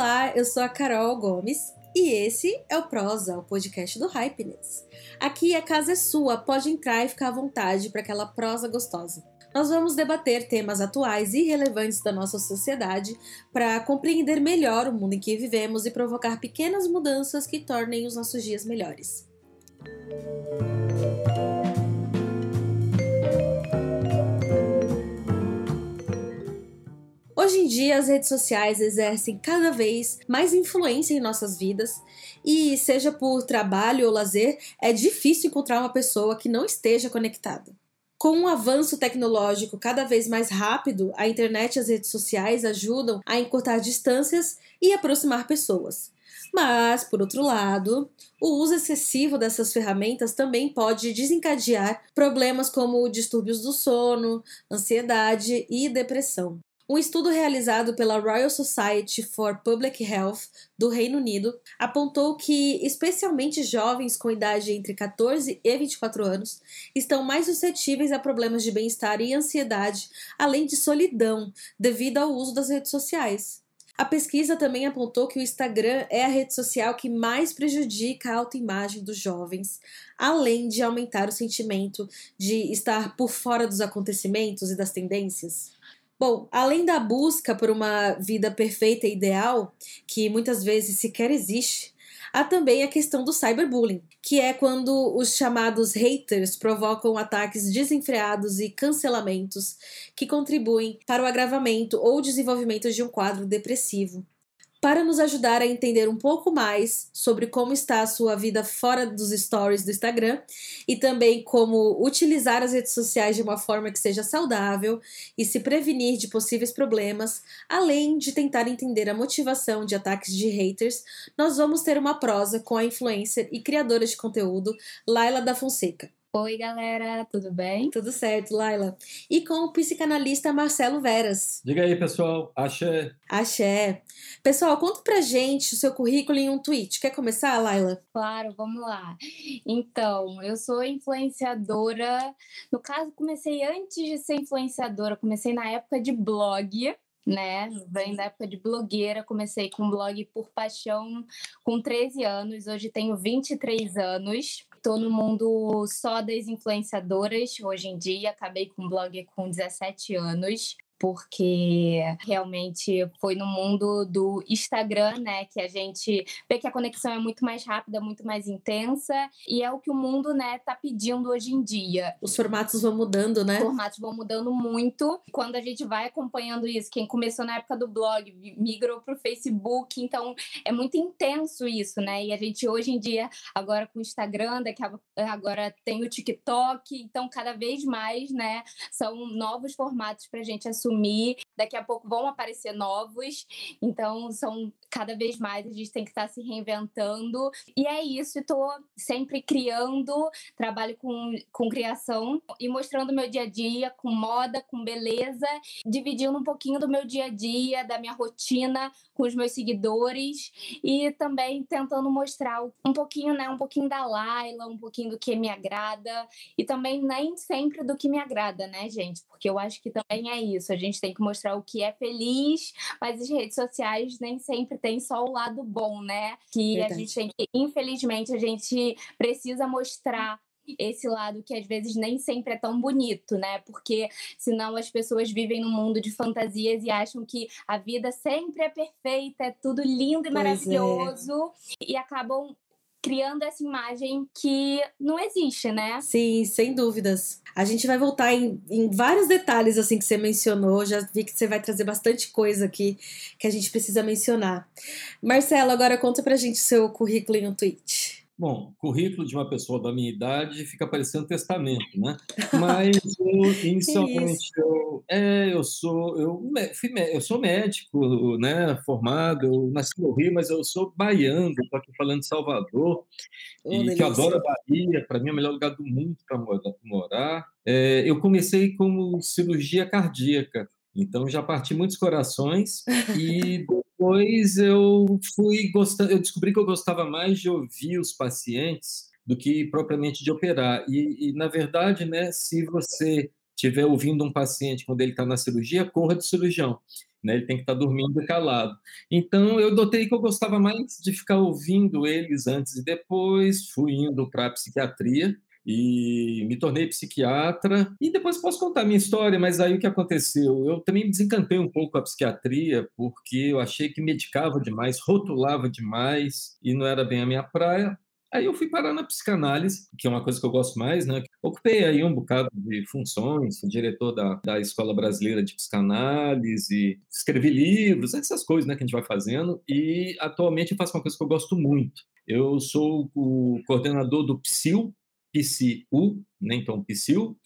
Olá, eu sou a Carol Gomes e esse é o Prosa, o podcast do Hypeness. Aqui a casa é sua, pode entrar e ficar à vontade para aquela prosa gostosa. Nós vamos debater temas atuais e relevantes da nossa sociedade para compreender melhor o mundo em que vivemos e provocar pequenas mudanças que tornem os nossos dias melhores. Hoje em dia, as redes sociais exercem cada vez mais influência em nossas vidas, e seja por trabalho ou lazer, é difícil encontrar uma pessoa que não esteja conectada. Com um avanço tecnológico cada vez mais rápido, a internet e as redes sociais ajudam a encurtar distâncias e aproximar pessoas. Mas, por outro lado, o uso excessivo dessas ferramentas também pode desencadear problemas como distúrbios do sono, ansiedade e depressão. Um estudo realizado pela Royal Society for Public Health do Reino Unido apontou que, especialmente jovens com idade entre 14 e 24 anos, estão mais suscetíveis a problemas de bem-estar e ansiedade, além de solidão, devido ao uso das redes sociais. A pesquisa também apontou que o Instagram é a rede social que mais prejudica a autoimagem dos jovens, além de aumentar o sentimento de estar por fora dos acontecimentos e das tendências. Bom, além da busca por uma vida perfeita e ideal, que muitas vezes sequer existe, há também a questão do cyberbullying, que é quando os chamados haters provocam ataques desenfreados e cancelamentos que contribuem para o agravamento ou desenvolvimento de um quadro depressivo. Para nos ajudar a entender um pouco mais sobre como está a sua vida fora dos stories do Instagram e também como utilizar as redes sociais de uma forma que seja saudável e se prevenir de possíveis problemas, além de tentar entender a motivação de ataques de haters, nós vamos ter uma prosa com a influencer e criadora de conteúdo Laila da Fonseca. Oi, galera, tudo bem? Tudo certo, Laila. E com o psicanalista Marcelo Veras. Diga aí, pessoal. Axé. Axé. Pessoal, conta pra gente o seu currículo em um tweet. Quer começar, Laila? Claro, vamos lá. Então, eu sou influenciadora. No caso, comecei antes de ser influenciadora, comecei na época de blog né? Vem da época de blogueira, comecei com blog por paixão com 13 anos, hoje tenho 23 anos. Estou no mundo só das influenciadoras hoje em dia. Acabei com o blog com 17 anos porque realmente foi no mundo do Instagram, né, que a gente vê que a conexão é muito mais rápida, muito mais intensa, e é o que o mundo, né, tá pedindo hoje em dia. Os formatos vão mudando, né? Os formatos vão mudando muito. Quando a gente vai acompanhando isso, quem começou na época do blog, migrou pro Facebook, então é muito intenso isso, né? E a gente hoje em dia, agora com o Instagram, daqui a, agora tem o TikTok, então cada vez mais, né, são novos formatos pra gente assumir daqui a pouco vão aparecer novos, então são cada vez mais a gente tem que estar tá se reinventando. E é isso, estou sempre criando, trabalho com, com criação e mostrando meu dia a dia com moda, com beleza, dividindo um pouquinho do meu dia a dia, da minha rotina com os meus seguidores e também tentando mostrar um pouquinho, né, um pouquinho da Laila, um pouquinho do que me agrada e também nem sempre do que me agrada, né, gente? Porque eu acho que também é isso, gente tem que mostrar o que é feliz, mas as redes sociais nem sempre tem só o lado bom, né? Que Verdade. a gente tem que, infelizmente, a gente precisa mostrar esse lado que às vezes nem sempre é tão bonito, né? Porque senão as pessoas vivem num mundo de fantasias e acham que a vida sempre é perfeita, é tudo lindo e pois é. maravilhoso é. e acabam criando essa imagem que não existe, né? Sim, sem dúvidas. A gente vai voltar em, em, vários detalhes assim que você mencionou. Já vi que você vai trazer bastante coisa aqui que a gente precisa mencionar. Marcelo, agora conta pra gente o seu currículo em um tweet. Bom, currículo de uma pessoa da minha idade fica parecendo testamento, né? Mas eu, inicialmente, eu, é, eu sou, eu, fui, eu sou médico, né? Formado, eu nasci no Rio, mas eu sou baiano, estou aqui falando de Salvador, oh, e que adoro a Bahia, para mim é o melhor lugar do mundo para morar. É, eu comecei como cirurgia cardíaca, então já parti muitos corações e depois eu fui gostando, eu descobri que eu gostava mais de ouvir os pacientes do que propriamente de operar. E, e na verdade, né, se você estiver ouvindo um paciente quando ele está na cirurgia, corra do cirurgião. né? Ele tem que estar dormindo calado. Então, eu notei que eu gostava mais de ficar ouvindo eles antes e depois, fui indo para a psiquiatria, e me tornei psiquiatra. E depois posso contar a minha história, mas aí o que aconteceu? Eu também me desencantei um pouco com a psiquiatria, porque eu achei que medicava demais, rotulava demais e não era bem a minha praia. Aí eu fui parar na psicanálise, que é uma coisa que eu gosto mais, né? Ocupei aí um bocado de funções, fui diretor da, da Escola Brasileira de Psicanálise, escrevi livros, essas coisas né, que a gente vai fazendo, e atualmente eu faço uma coisa que eu gosto muito. Eu sou o coordenador do PSIL, PSIU, né, então PSIU,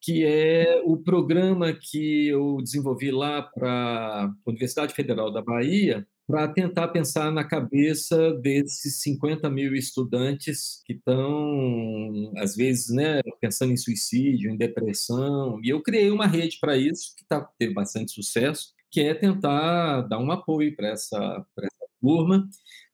que é o programa que eu desenvolvi lá para a Universidade Federal da Bahia, para tentar pensar na cabeça desses 50 mil estudantes que estão, às vezes, né, pensando em suicídio, em depressão. E eu criei uma rede para isso, que tá, teve bastante sucesso, que é tentar dar um apoio para essa, essa turma,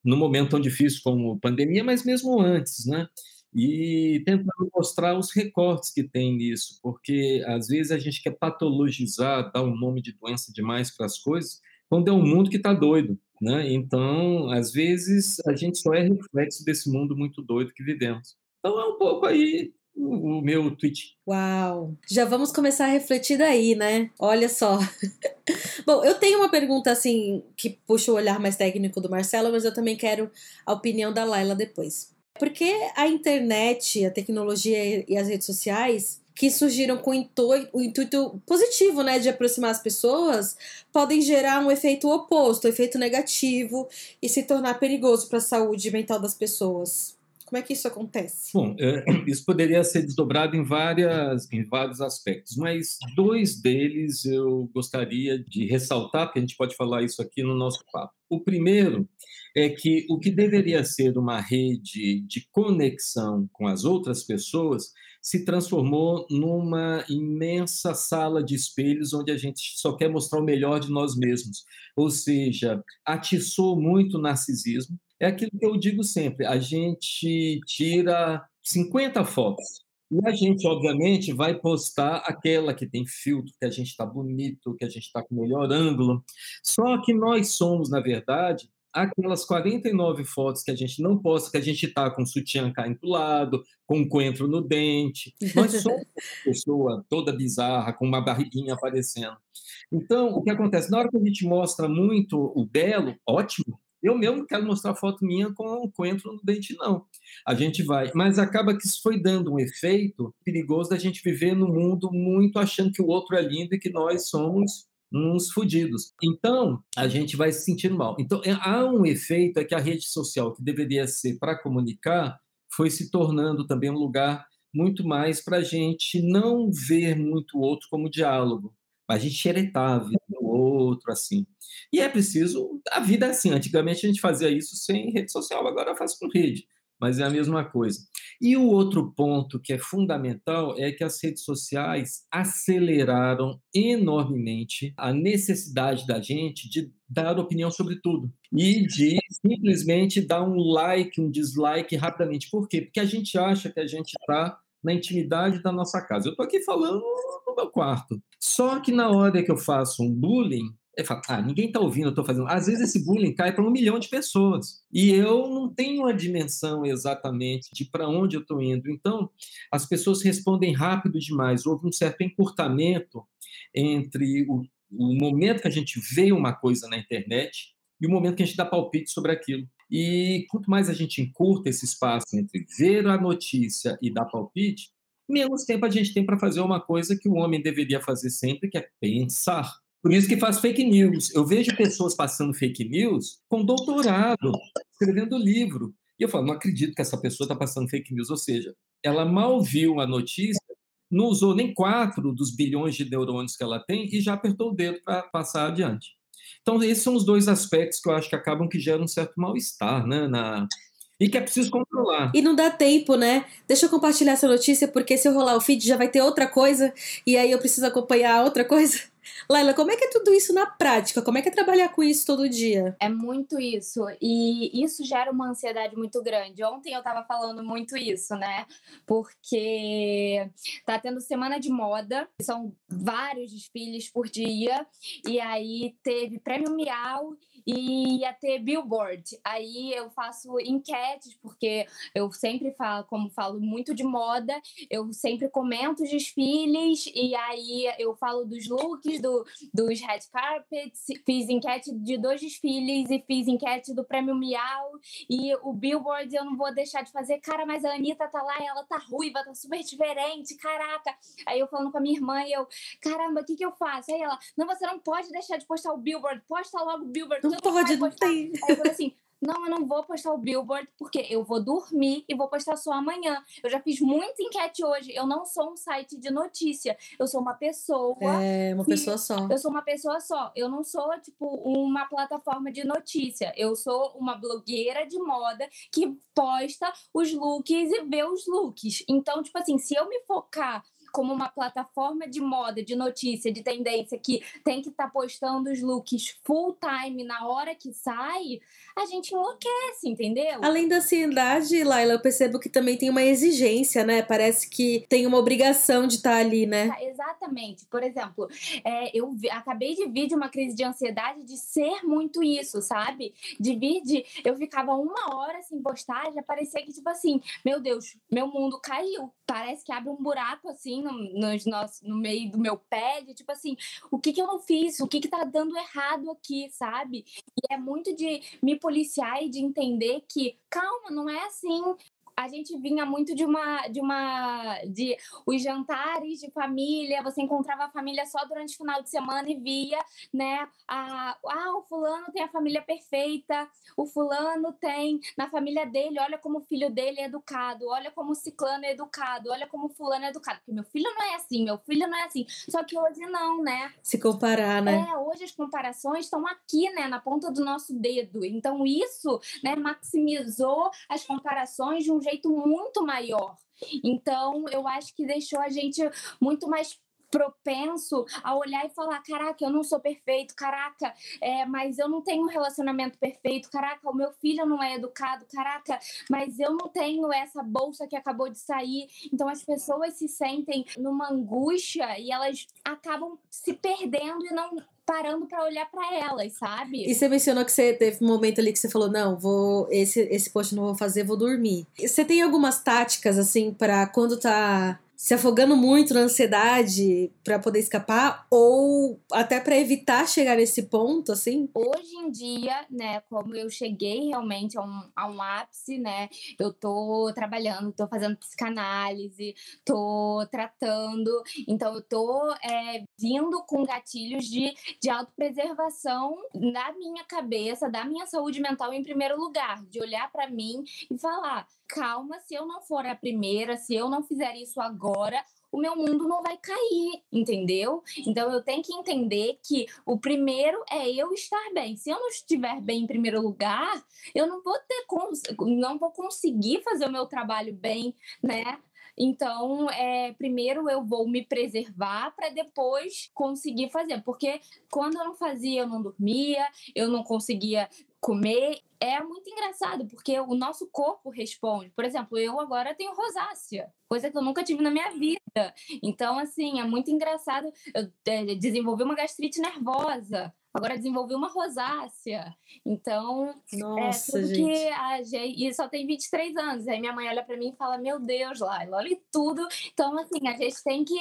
num momento tão difícil como pandemia, mas mesmo antes, né? E tentando mostrar os recortes que tem nisso, porque às vezes a gente quer patologizar, dar um nome de doença demais para as coisas, quando é um mundo que está doido. Né? Então, às vezes, a gente só é reflexo desse mundo muito doido que vivemos. Então, é um pouco aí o, meu tweet. Uau! Já vamos começar a refletir daí, né? Olha só. Bom, eu tenho uma pergunta assim que puxa o olhar mais técnico do Marcelo, mas eu também quero a opinião da Laila depois. Porque a internet, a tecnologia e as redes sociais que surgiram com o intuito positivo, né, de aproximar as pessoas, podem gerar um efeito oposto, um efeito negativo e se tornar perigoso para a saúde mental das pessoas. Como é que isso acontece? Bom, é, isso poderia ser desdobrado em, várias, em vários aspectos, mas dois deles eu gostaria de ressaltar, porque a gente pode falar isso aqui no nosso papo. O primeiro é que o que deveria ser uma rede de conexão com as outras pessoas se transformou numa imensa sala de espelhos onde a gente só quer mostrar o melhor de nós mesmos. Ou seja, atiçou muito o narcisismo. É aquilo que eu digo sempre: a gente tira 50 fotos. E a gente, obviamente, vai postar aquela que tem filtro, que a gente está bonito, que a gente está com o melhor ângulo. Só que nós somos, na verdade, aquelas 49 fotos que a gente não posta, que a gente está com o sutiã caindo do lado, com um coentro no dente. Nós somos uma pessoa toda bizarra, com uma barriguinha aparecendo. Então, o que acontece? Na hora que a gente mostra muito o belo, ótimo. Eu mesmo quero mostrar foto minha com coentro no dente, não. A gente vai. Mas acaba que isso foi dando um efeito perigoso da gente viver no mundo muito achando que o outro é lindo e que nós somos uns fodidos. Então, a gente vai se sentindo mal. Então, é, há um efeito é que a rede social, que deveria ser para comunicar, foi se tornando também um lugar muito mais para a gente não ver muito o outro como diálogo. A gente xeretar a vida do outro, assim. E é preciso... A vida é assim. Antigamente a gente fazia isso sem rede social, agora faz com rede mas é a mesma coisa. E o outro ponto que é fundamental é que as redes sociais aceleraram enormemente a necessidade da gente de dar opinião sobre tudo e de simplesmente dar um like, um dislike rapidamente. Por quê? Porque a gente acha que a gente está na intimidade da nossa casa. Eu estou aqui falando meu quarto. Só que na hora que eu faço um bullying, ele fala, ah, ninguém está ouvindo, eu estou fazendo. Às vezes esse bullying cai para um milhão de pessoas. E eu não tenho a dimensão exatamente de para onde eu estou indo. Então, as pessoas respondem rápido demais. Houve um certo encurtamento entre o, o momento que a gente vê uma coisa na internet e o momento que a gente dá palpite sobre aquilo. E quanto mais a gente encurta esse espaço entre ver a notícia e dar palpite, menos tempo a gente tem para fazer uma coisa que o homem deveria fazer sempre, que é pensar. Por isso que faz fake news. Eu vejo pessoas passando fake news com doutorado, escrevendo livro. E eu falo, não acredito que essa pessoa está passando fake news. Ou seja, ela mal viu a notícia, não usou nem quatro dos bilhões de neurônios que ela tem e já apertou o dedo para passar adiante. Então, esses são os dois aspectos que eu acho que acabam que geram um certo mal-estar, né? Na... E que é preciso controlar. E não dá tempo, né? Deixa eu compartilhar essa notícia, porque se eu rolar o feed já vai ter outra coisa, e aí eu preciso acompanhar outra coisa. Laila, como é que é tudo isso na prática? Como é que é trabalhar com isso todo dia? É muito isso. E isso gera uma ansiedade muito grande. Ontem eu tava falando muito isso, né? Porque tá tendo semana de moda, são vários desfiles por dia, e aí teve prêmio Miau e ia ter billboard. Aí eu faço enquetes, porque eu sempre falo, como falo muito de moda, eu sempre comento os desfiles, e aí eu falo dos looks, do, dos red carpets, fiz enquete de dois desfiles e fiz enquete do prêmio Miau, e o billboard eu não vou deixar de fazer. Cara, mas a Anitta tá lá, ela tá ruiva, tá super diferente, caraca. Aí eu falando com a minha irmã, e eu, caramba, o que que eu faço? Aí ela, não, você não pode deixar de postar o billboard, posta logo o billboard. Não pode, não tem. Aí eu falei assim, não, eu não vou postar o billboard porque eu vou dormir e vou postar só amanhã. Eu já fiz muita enquete hoje. Eu não sou um site de notícia. Eu sou uma pessoa. É, uma pessoa só. Eu sou uma pessoa só. Eu não sou, tipo, uma plataforma de notícia. Eu sou uma blogueira de moda que posta os looks e vê os looks. Então, tipo assim, se eu me focar como uma plataforma de moda, de notícia, de tendência que tem que estar tá postando os looks full time na hora que sai, a gente enlouquece, entendeu? Além da ansiedade, Laila, eu percebo que também tem uma exigência, né? Parece que tem uma obrigação de estar tá ali, né? Exatamente. Por exemplo, é, eu vi, acabei de vir de uma crise de ansiedade de ser muito isso, sabe? De vir de. Eu ficava uma hora sem postar, já parecia que, tipo assim, meu Deus, meu mundo caiu. Parece que abre um buraco assim assim no, nossos, no meio do meu pé, de tipo assim, o que que eu não fiz? O que que tá dando errado aqui, sabe? E é muito de me policiar e de entender que, calma, não é assim a gente vinha muito de uma de uma de os jantares de família, você encontrava a família só durante o final de semana e via, né, a ah, o fulano tem a família perfeita, o fulano tem na família dele, olha como o filho dele é educado, olha como o ciclano é educado, olha como o fulano é educado, porque meu filho não é assim, meu filho não é assim. Só que hoje não, né? Se comparar, né? É, hoje as comparações estão aqui, né, na ponta do nosso dedo. Então isso, né, maximizou as comparações de um jeito muito maior. Então, eu acho que deixou a gente muito mais propenso a olhar e falar: caraca, eu não sou perfeito, caraca, é, mas eu não tenho um relacionamento perfeito, caraca, o meu filho não é educado, caraca, mas eu não tenho essa bolsa que acabou de sair. Então as pessoas se sentem numa angústia e elas acabam se perdendo e não parando para olhar para elas, sabe? E você mencionou que você teve um momento ali que você falou: "Não, vou esse esse post não vou fazer, vou dormir". Você tem algumas táticas assim para quando tá se afogando muito na ansiedade para poder escapar ou até para evitar chegar nesse ponto, assim? Hoje em dia, né, como eu cheguei realmente a um, a um ápice, né, eu tô trabalhando, tô fazendo psicanálise, tô tratando, então eu tô é, vindo com gatilhos de, de autopreservação da minha cabeça, da minha saúde mental em primeiro lugar, de olhar para mim e falar, calma, se eu não for a primeira, se eu não fizer isso agora, o meu mundo não vai cair, entendeu? Então eu tenho que entender que o primeiro é eu estar bem. Se eu não estiver bem em primeiro lugar, eu não vou ter não vou conseguir fazer o meu trabalho bem, né? Então, é, primeiro eu vou me preservar para depois conseguir fazer. Porque quando eu não fazia, eu não dormia, eu não conseguia comer é muito engraçado, porque o nosso corpo responde. Por exemplo, eu agora tenho rosácea, coisa que eu nunca tive na minha vida. Então, assim, é muito engraçado. Eu é, desenvolvi uma gastrite nervosa, agora desenvolvi uma rosácea. Então, Nossa, é tudo gente. que a gente. E só tem 23 anos. Aí minha mãe olha para mim e fala: Meu Deus, Laila, olha tudo. Então, assim, a gente tem que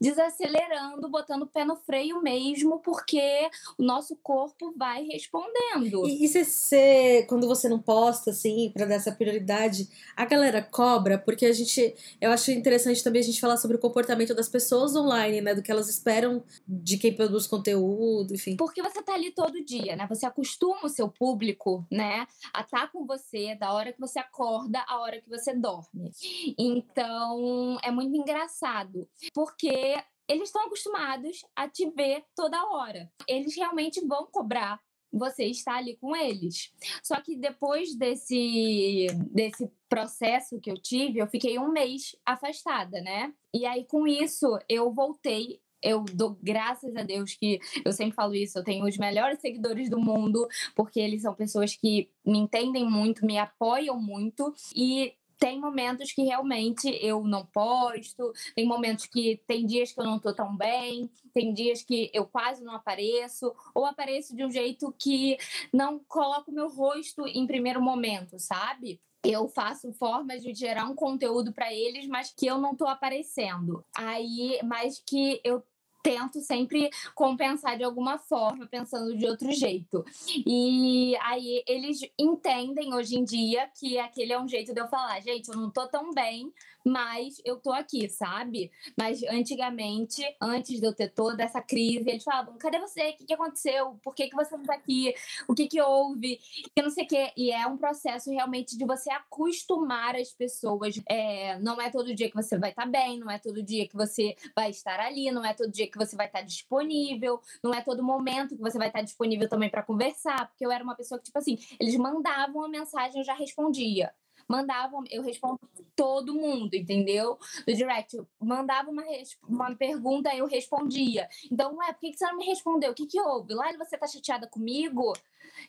desacelerando, botando o pé no freio mesmo, porque o nosso corpo vai respondendo. E, e você, quando você não posta, assim, para dar essa prioridade, a galera cobra, porque a gente, eu acho interessante também a gente falar sobre o comportamento das pessoas online, né, do que elas esperam de quem produz conteúdo, enfim. Porque você tá ali todo dia, né, você acostuma o seu público, né, a estar tá com você da hora que você acorda à hora que você dorme. Então, é muito engraçado, porque eles estão acostumados a te ver toda hora. Eles realmente vão cobrar você estar ali com eles. Só que depois desse, desse processo que eu tive, eu fiquei um mês afastada, né? E aí, com isso, eu voltei eu dou graças a Deus que eu sempre falo isso, eu tenho os melhores seguidores do mundo, porque eles são pessoas que me entendem muito, me apoiam muito e tem momentos que realmente eu não posto, tem momentos que tem dias que eu não tô tão bem, tem dias que eu quase não apareço, ou apareço de um jeito que não coloco meu rosto em primeiro momento, sabe? eu faço formas de gerar um conteúdo para eles, mas que eu não tô aparecendo. Aí, mas que eu tento sempre compensar de alguma forma, pensando de outro jeito. E aí eles entendem hoje em dia que aquele é um jeito de eu falar, gente, eu não tô tão bem, mas eu tô aqui, sabe? Mas antigamente, antes de eu ter toda essa crise, eles falavam: cadê você? O que, que aconteceu? Por que, que você não tá aqui? O que, que houve? E não sei o quê. E é um processo realmente de você acostumar as pessoas. É, não é todo dia que você vai estar tá bem, não é todo dia que você vai estar ali, não é todo dia que você vai estar tá disponível, não é todo momento que você vai estar tá disponível também para conversar, porque eu era uma pessoa que, tipo assim, eles mandavam a mensagem, eu já respondia mandavam, eu respondo todo mundo, entendeu? Do direct, mandava uma, uma pergunta, eu respondia. Então, ué, por que, que você não me respondeu? O que, que houve? Lá você tá chateada comigo?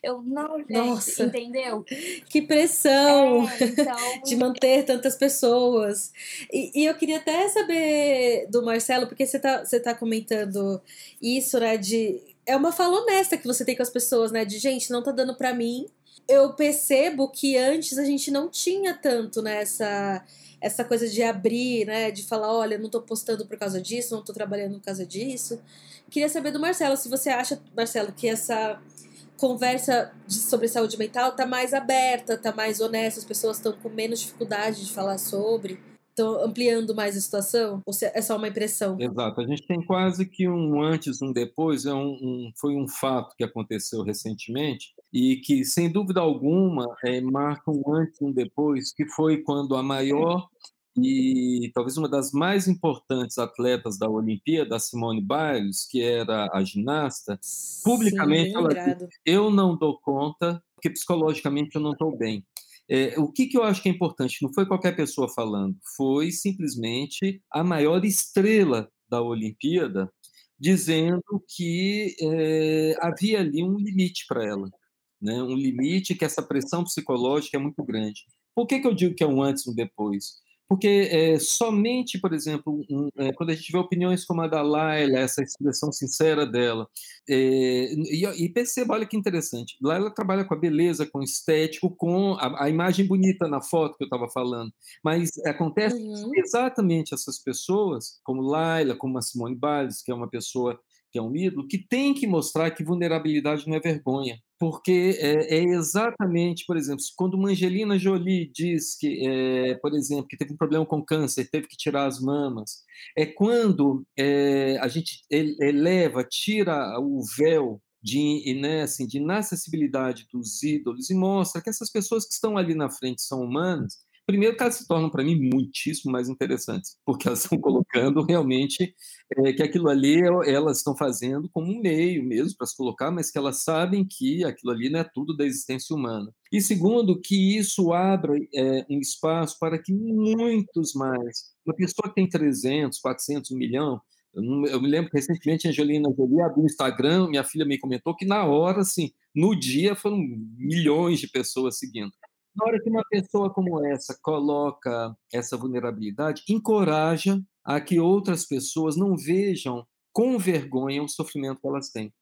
Eu não, gente, Nossa, entendeu? Que pressão é, então... de manter tantas pessoas. E, e, eu queria até saber do Marcelo, porque você tá, você tá comentando isso, né? De. É uma fala honesta que você tem com as pessoas, né? De gente, não tá dando para mim eu percebo que antes a gente não tinha tanto nessa né, essa coisa de abrir, né, de falar, olha, não tô postando por causa disso, não tô trabalhando por causa disso. Queria saber do Marcelo se você acha, Marcelo, que essa conversa de, sobre saúde mental tá mais aberta, tá mais honesta, as pessoas estão com menos dificuldade de falar sobre estão ampliando mais a situação? Ou é só uma impressão? Exato. A gente tem quase que um antes, um depois. É um, um foi um fato que aconteceu recentemente e que, sem dúvida alguma, é, marca um antes e um depois, que foi quando a maior e talvez uma das mais importantes atletas da Olimpíada, a Simone Biles, que era a ginasta, publicamente Sim, ela disse, eu não dou conta, porque psicologicamente eu não estou bem. É, o que, que eu acho que é importante? Não foi qualquer pessoa falando, foi simplesmente a maior estrela da Olimpíada dizendo que é, havia ali um limite para ela, né? um limite que essa pressão psicológica é muito grande. Por que, que eu digo que é um antes e um depois? Porque é, somente, por exemplo, um, é, quando a gente vê opiniões como a da Laila, essa expressão sincera dela, é, e, e, perceba, olha que interessante, Laila trabalha com a beleza, com o estético, com a, a imagem bonita na foto que eu estava falando, mas acontece uhum. exatamente essas pessoas, como Laila, como a Simone Biles, que é uma pessoa que é um ídolo, que tem que mostrar que vulnerabilidade não é vergonha. Porque é, é exatamente, por exemplo, quando uma Angelina Jolie diz que, é, por exemplo, que teve um problema com câncer, teve que tirar as mamas, é quando é, a gente eleva, tira o véu de, né, assim, de inacessibilidade dos ídolos e mostra que essas pessoas que estão ali na frente são humanas Primeiro que elas se tornam, para mim, muitíssimo mais interessantes, porque elas estão colocando realmente é, que aquilo ali elas estão fazendo como um meio mesmo para se colocar, mas que elas sabem que aquilo ali não é tudo da existência humana. E segundo, que isso abra é, um espaço para que muitos mais, uma pessoa que tem 300, 400, 1 milhão, eu, me lembro que recentemente a Angelina Jolie abriu o Instagram, minha filha me comentou que na hora, assim, no dia foram milhões de pessoas seguindo. Na hora que uma pessoa como essa coloca essa vulnerabilidade, encoraja a que outras pessoas não vejam com vergonha o sofrimento que elas têm.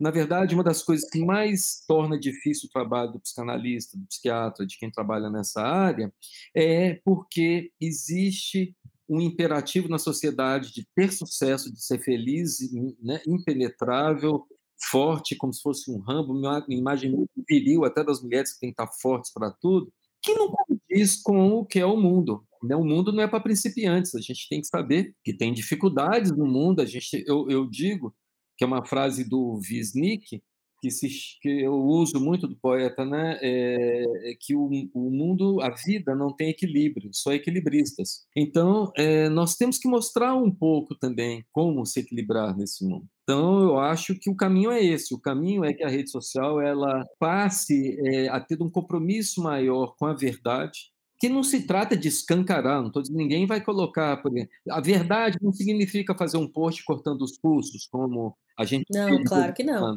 Na verdade, uma das coisas que mais torna difícil o trabalho do psicanalista, do psiquiatra, de quem trabalha nessa área, é porque existe um imperativo na sociedade de ter sucesso, de ser feliz, né, impenetrável, forte, como se fosse um Rambo, uma imagem muito viril, até das mulheres que têm que estar fortes para tudo, que não condiz com o que é o mundo. Né? O mundo não é para principiantes, a gente tem que saber que tem dificuldades no mundo. A gente, eu, eu digo que é uma frase do Wisnik, que, se, que eu uso muito do poeta, né, é, é que o, o, mundo, a vida não tem equilíbrio, só equilibristas. Então, é, nós temos que mostrar um pouco também como se equilibrar nesse mundo. Então, eu acho que o caminho é esse. O caminho é que a rede social ela passe é, a ter um compromisso maior com a verdade, que não se trata de escancarar, não tô, ninguém vai colocar. A verdade não significa fazer um post cortando os pulsos, como a gente. Não, claro que não.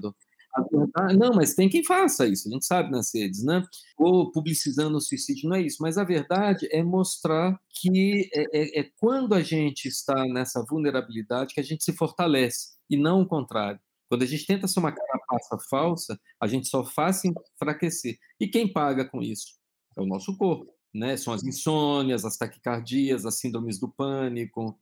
Verdade, não, mas tem quem faça isso, a gente sabe nas redes, né? Ou publicizando o suicídio, não é isso. Mas a verdade é mostrar que é, é, é quando a gente está nessa vulnerabilidade que a gente se fortalece, e não o contrário. Quando a gente tenta ser uma carapaça falsa, a gente só faz se enfraquecer. E quem paga com isso? É o nosso corpo né? São as insônias, as taquicardias, as síndromes do pânico,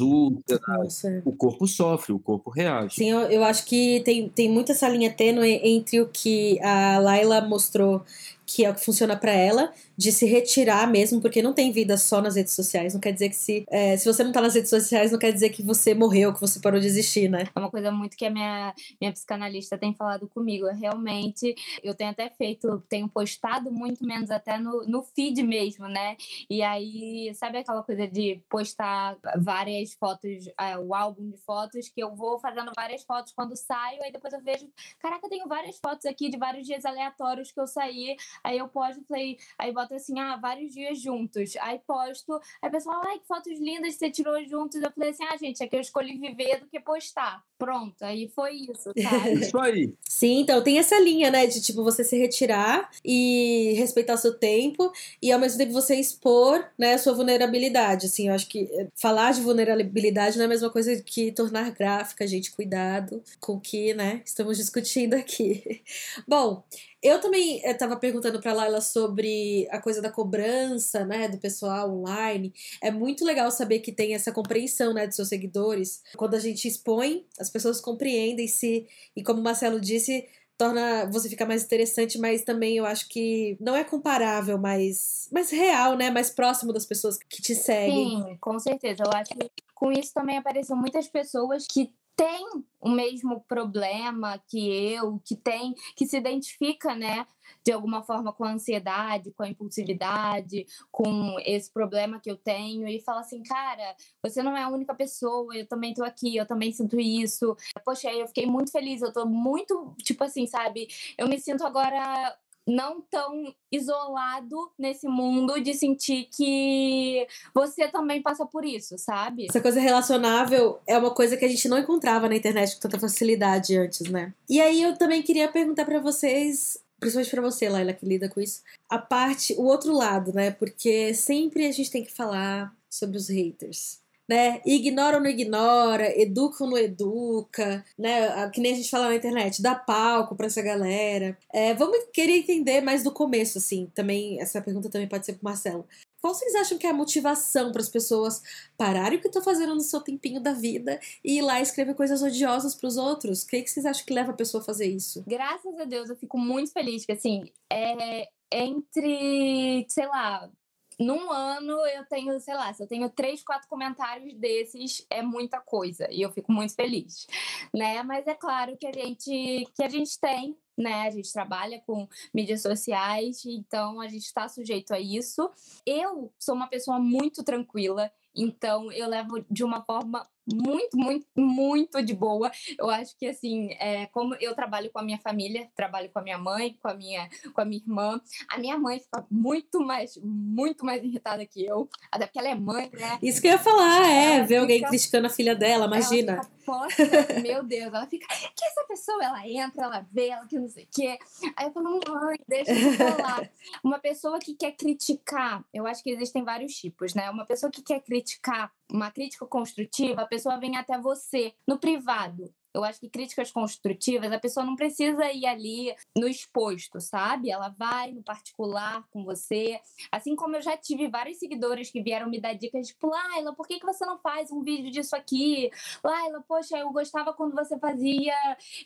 úlceras. O corpo sofre, o corpo reage. Sim, eu, eu acho que tem, tem muito essa linha tênue entre o que a Laila mostrou que é o que funciona para ela, de se retirar mesmo, porque não tem vida só nas redes sociais. Não quer dizer que se, é, se você não tá nas redes sociais, não quer dizer que você morreu, que você parou de existir, né? É uma coisa muito que a minha, minha psicanalista tem falado comigo. Eu, realmente, eu tenho até feito, tenho postado muito menos até no, no feed mesmo, né? E aí, sabe aquela coisa de postar várias fotos, é, o álbum de fotos, que eu vou fazendo várias fotos quando saio, aí depois eu vejo, caraca, eu tenho várias fotos aqui de vários dias aleatórios que eu saí, aí eu posto, falei, aí boto assim, ah, vários dias juntos. Aí posto, aí a pessoa fala, ai, que fotos lindas você tirou juntos. Eu falei assim, ah, gente, é que eu escolhi viver do que postar. Pronto, aí foi isso, tá? isso aí. Sim, então tem essa linha, né, de tipo você se retirar e respeitar o seu tempo e ao mesmo tempo você expor, né, a sua vulnerabilidade. Assim, eu acho que eh, falar de vulnerabilidade não é a mesma coisa que tornar gráfica, gente, cuidado com o que, né, estamos discutindo aqui. Bom, eu também estava eh, perguntando para Laila sobre a coisa da cobrança, né, do pessoal online. É muito legal saber que tem essa compreensão, né, dos seus seguidores. Quando a gente expõe, as pessoas compreendem se e como o Marcelo disse, torna você ficar mais interessante, mas também eu acho que não é comparável, mas mais real, né, mais próximo das pessoas que te seguem. Sim, com certeza. Eu acho que com isso também apareceram muitas pessoas que tem o mesmo problema que eu, que tem, que se identifica, né, de alguma forma com a ansiedade, com a impulsividade, com esse problema que eu tenho e fala assim, cara, você não é a única pessoa, eu também tô aqui, eu também sinto isso. Poxa, eu fiquei muito feliz, eu tô muito, tipo assim, sabe? Eu me sinto agora não tão isolado nesse mundo de sentir que você também passa por isso, sabe? Essa coisa relacionável é uma coisa que a gente não encontrava na internet com tanta facilidade antes, né? E aí eu também queria perguntar para vocês principalmente para você, Laila, que lida com isso, a parte, o outro lado, né? Porque sempre a gente tem que falar sobre os haters né? Ignora ou não ignora, educa ou não educa, né? Que nem a gente fala na internet, dá palco para essa galera. É, vamos querer entender mais do começo, assim. Também essa pergunta também pode ser pro Marcelo. Qual vocês acham que é a motivação para as pessoas pararem o que estão fazendo no seu tempinho da vida e ir lá escrever coisas odiosas para os outros? O que, que vocês acham que leva a pessoa a fazer isso? Graças a Deus, eu fico muito feliz que, assim, é entre, sei lá, num ano eu tenho, sei lá, se eu tenho três, quatro comentários desses, é muita coisa. E eu fico muito feliz, né? Mas é claro que a gente, que a gente tem né? A gente trabalha com mídias sociais, então a gente está sujeito a isso. Eu sou uma pessoa muito tranquila, então eu levo de uma forma muito, muito, muito de boa. Eu acho que assim, é, como eu trabalho com a minha família, trabalho com a minha mãe, com a minha, com a minha irmã, a minha mãe fica muito mais, muito mais irritada que eu, até porque ela é mãe, né? Isso que eu ia falar, é, ela ver fica... alguém criticando a filha dela, imagina. Posta, meu Deus, ela fica, que essa pessoa, ela entra, ela vê, ela que não sei o quê. Aí eu falo, mãe, deixa eu falar. Uma pessoa que quer criticar, eu acho que existem vários tipos, né? Uma pessoa que quer criticar, uma crítica construtiva, a pessoa vem até você no privado. Eu acho que críticas construtivas, a pessoa não precisa ir ali no exposto, sabe? Ela vai no particular com você. Assim como eu já tive vários seguidores que vieram me dar dicas, tipo, Laila, por que, que você não faz um vídeo disso aqui? Laila, poxa, eu gostava quando você fazia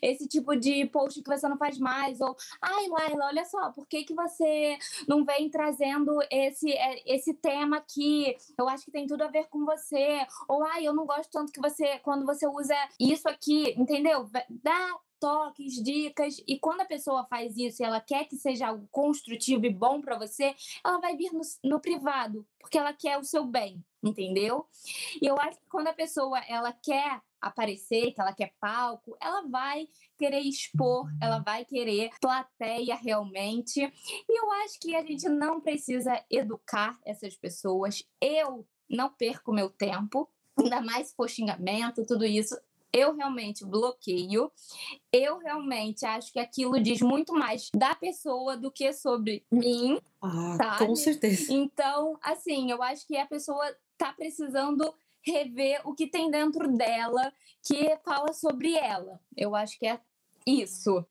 esse tipo de post que você não faz mais. Ou, ai, Laila, olha só, por que, que você não vem trazendo esse, é, esse tema aqui? Eu acho que tem tudo a ver com você. Ou, ai, eu não gosto tanto que você, quando você usa isso aqui entendeu? Dá toques, dicas, e quando a pessoa faz isso e ela quer que seja algo construtivo e bom para você, ela vai vir no, no privado, porque ela quer o seu bem. entendeu? E eu acho que quando a pessoa ela quer aparecer, que ela quer palco, ela vai querer expor, ela vai querer plateia realmente. E eu acho que a gente não precisa educar essas pessoas. Eu não perco meu tempo, ainda mais se for xingamento, tudo isso eu realmente bloqueio. Eu realmente acho que aquilo diz muito mais da pessoa do que sobre mim. Ah, sabe? com certeza. Então, assim, eu acho que a pessoa tá precisando rever o que tem dentro dela que fala sobre ela. Eu acho que é isso.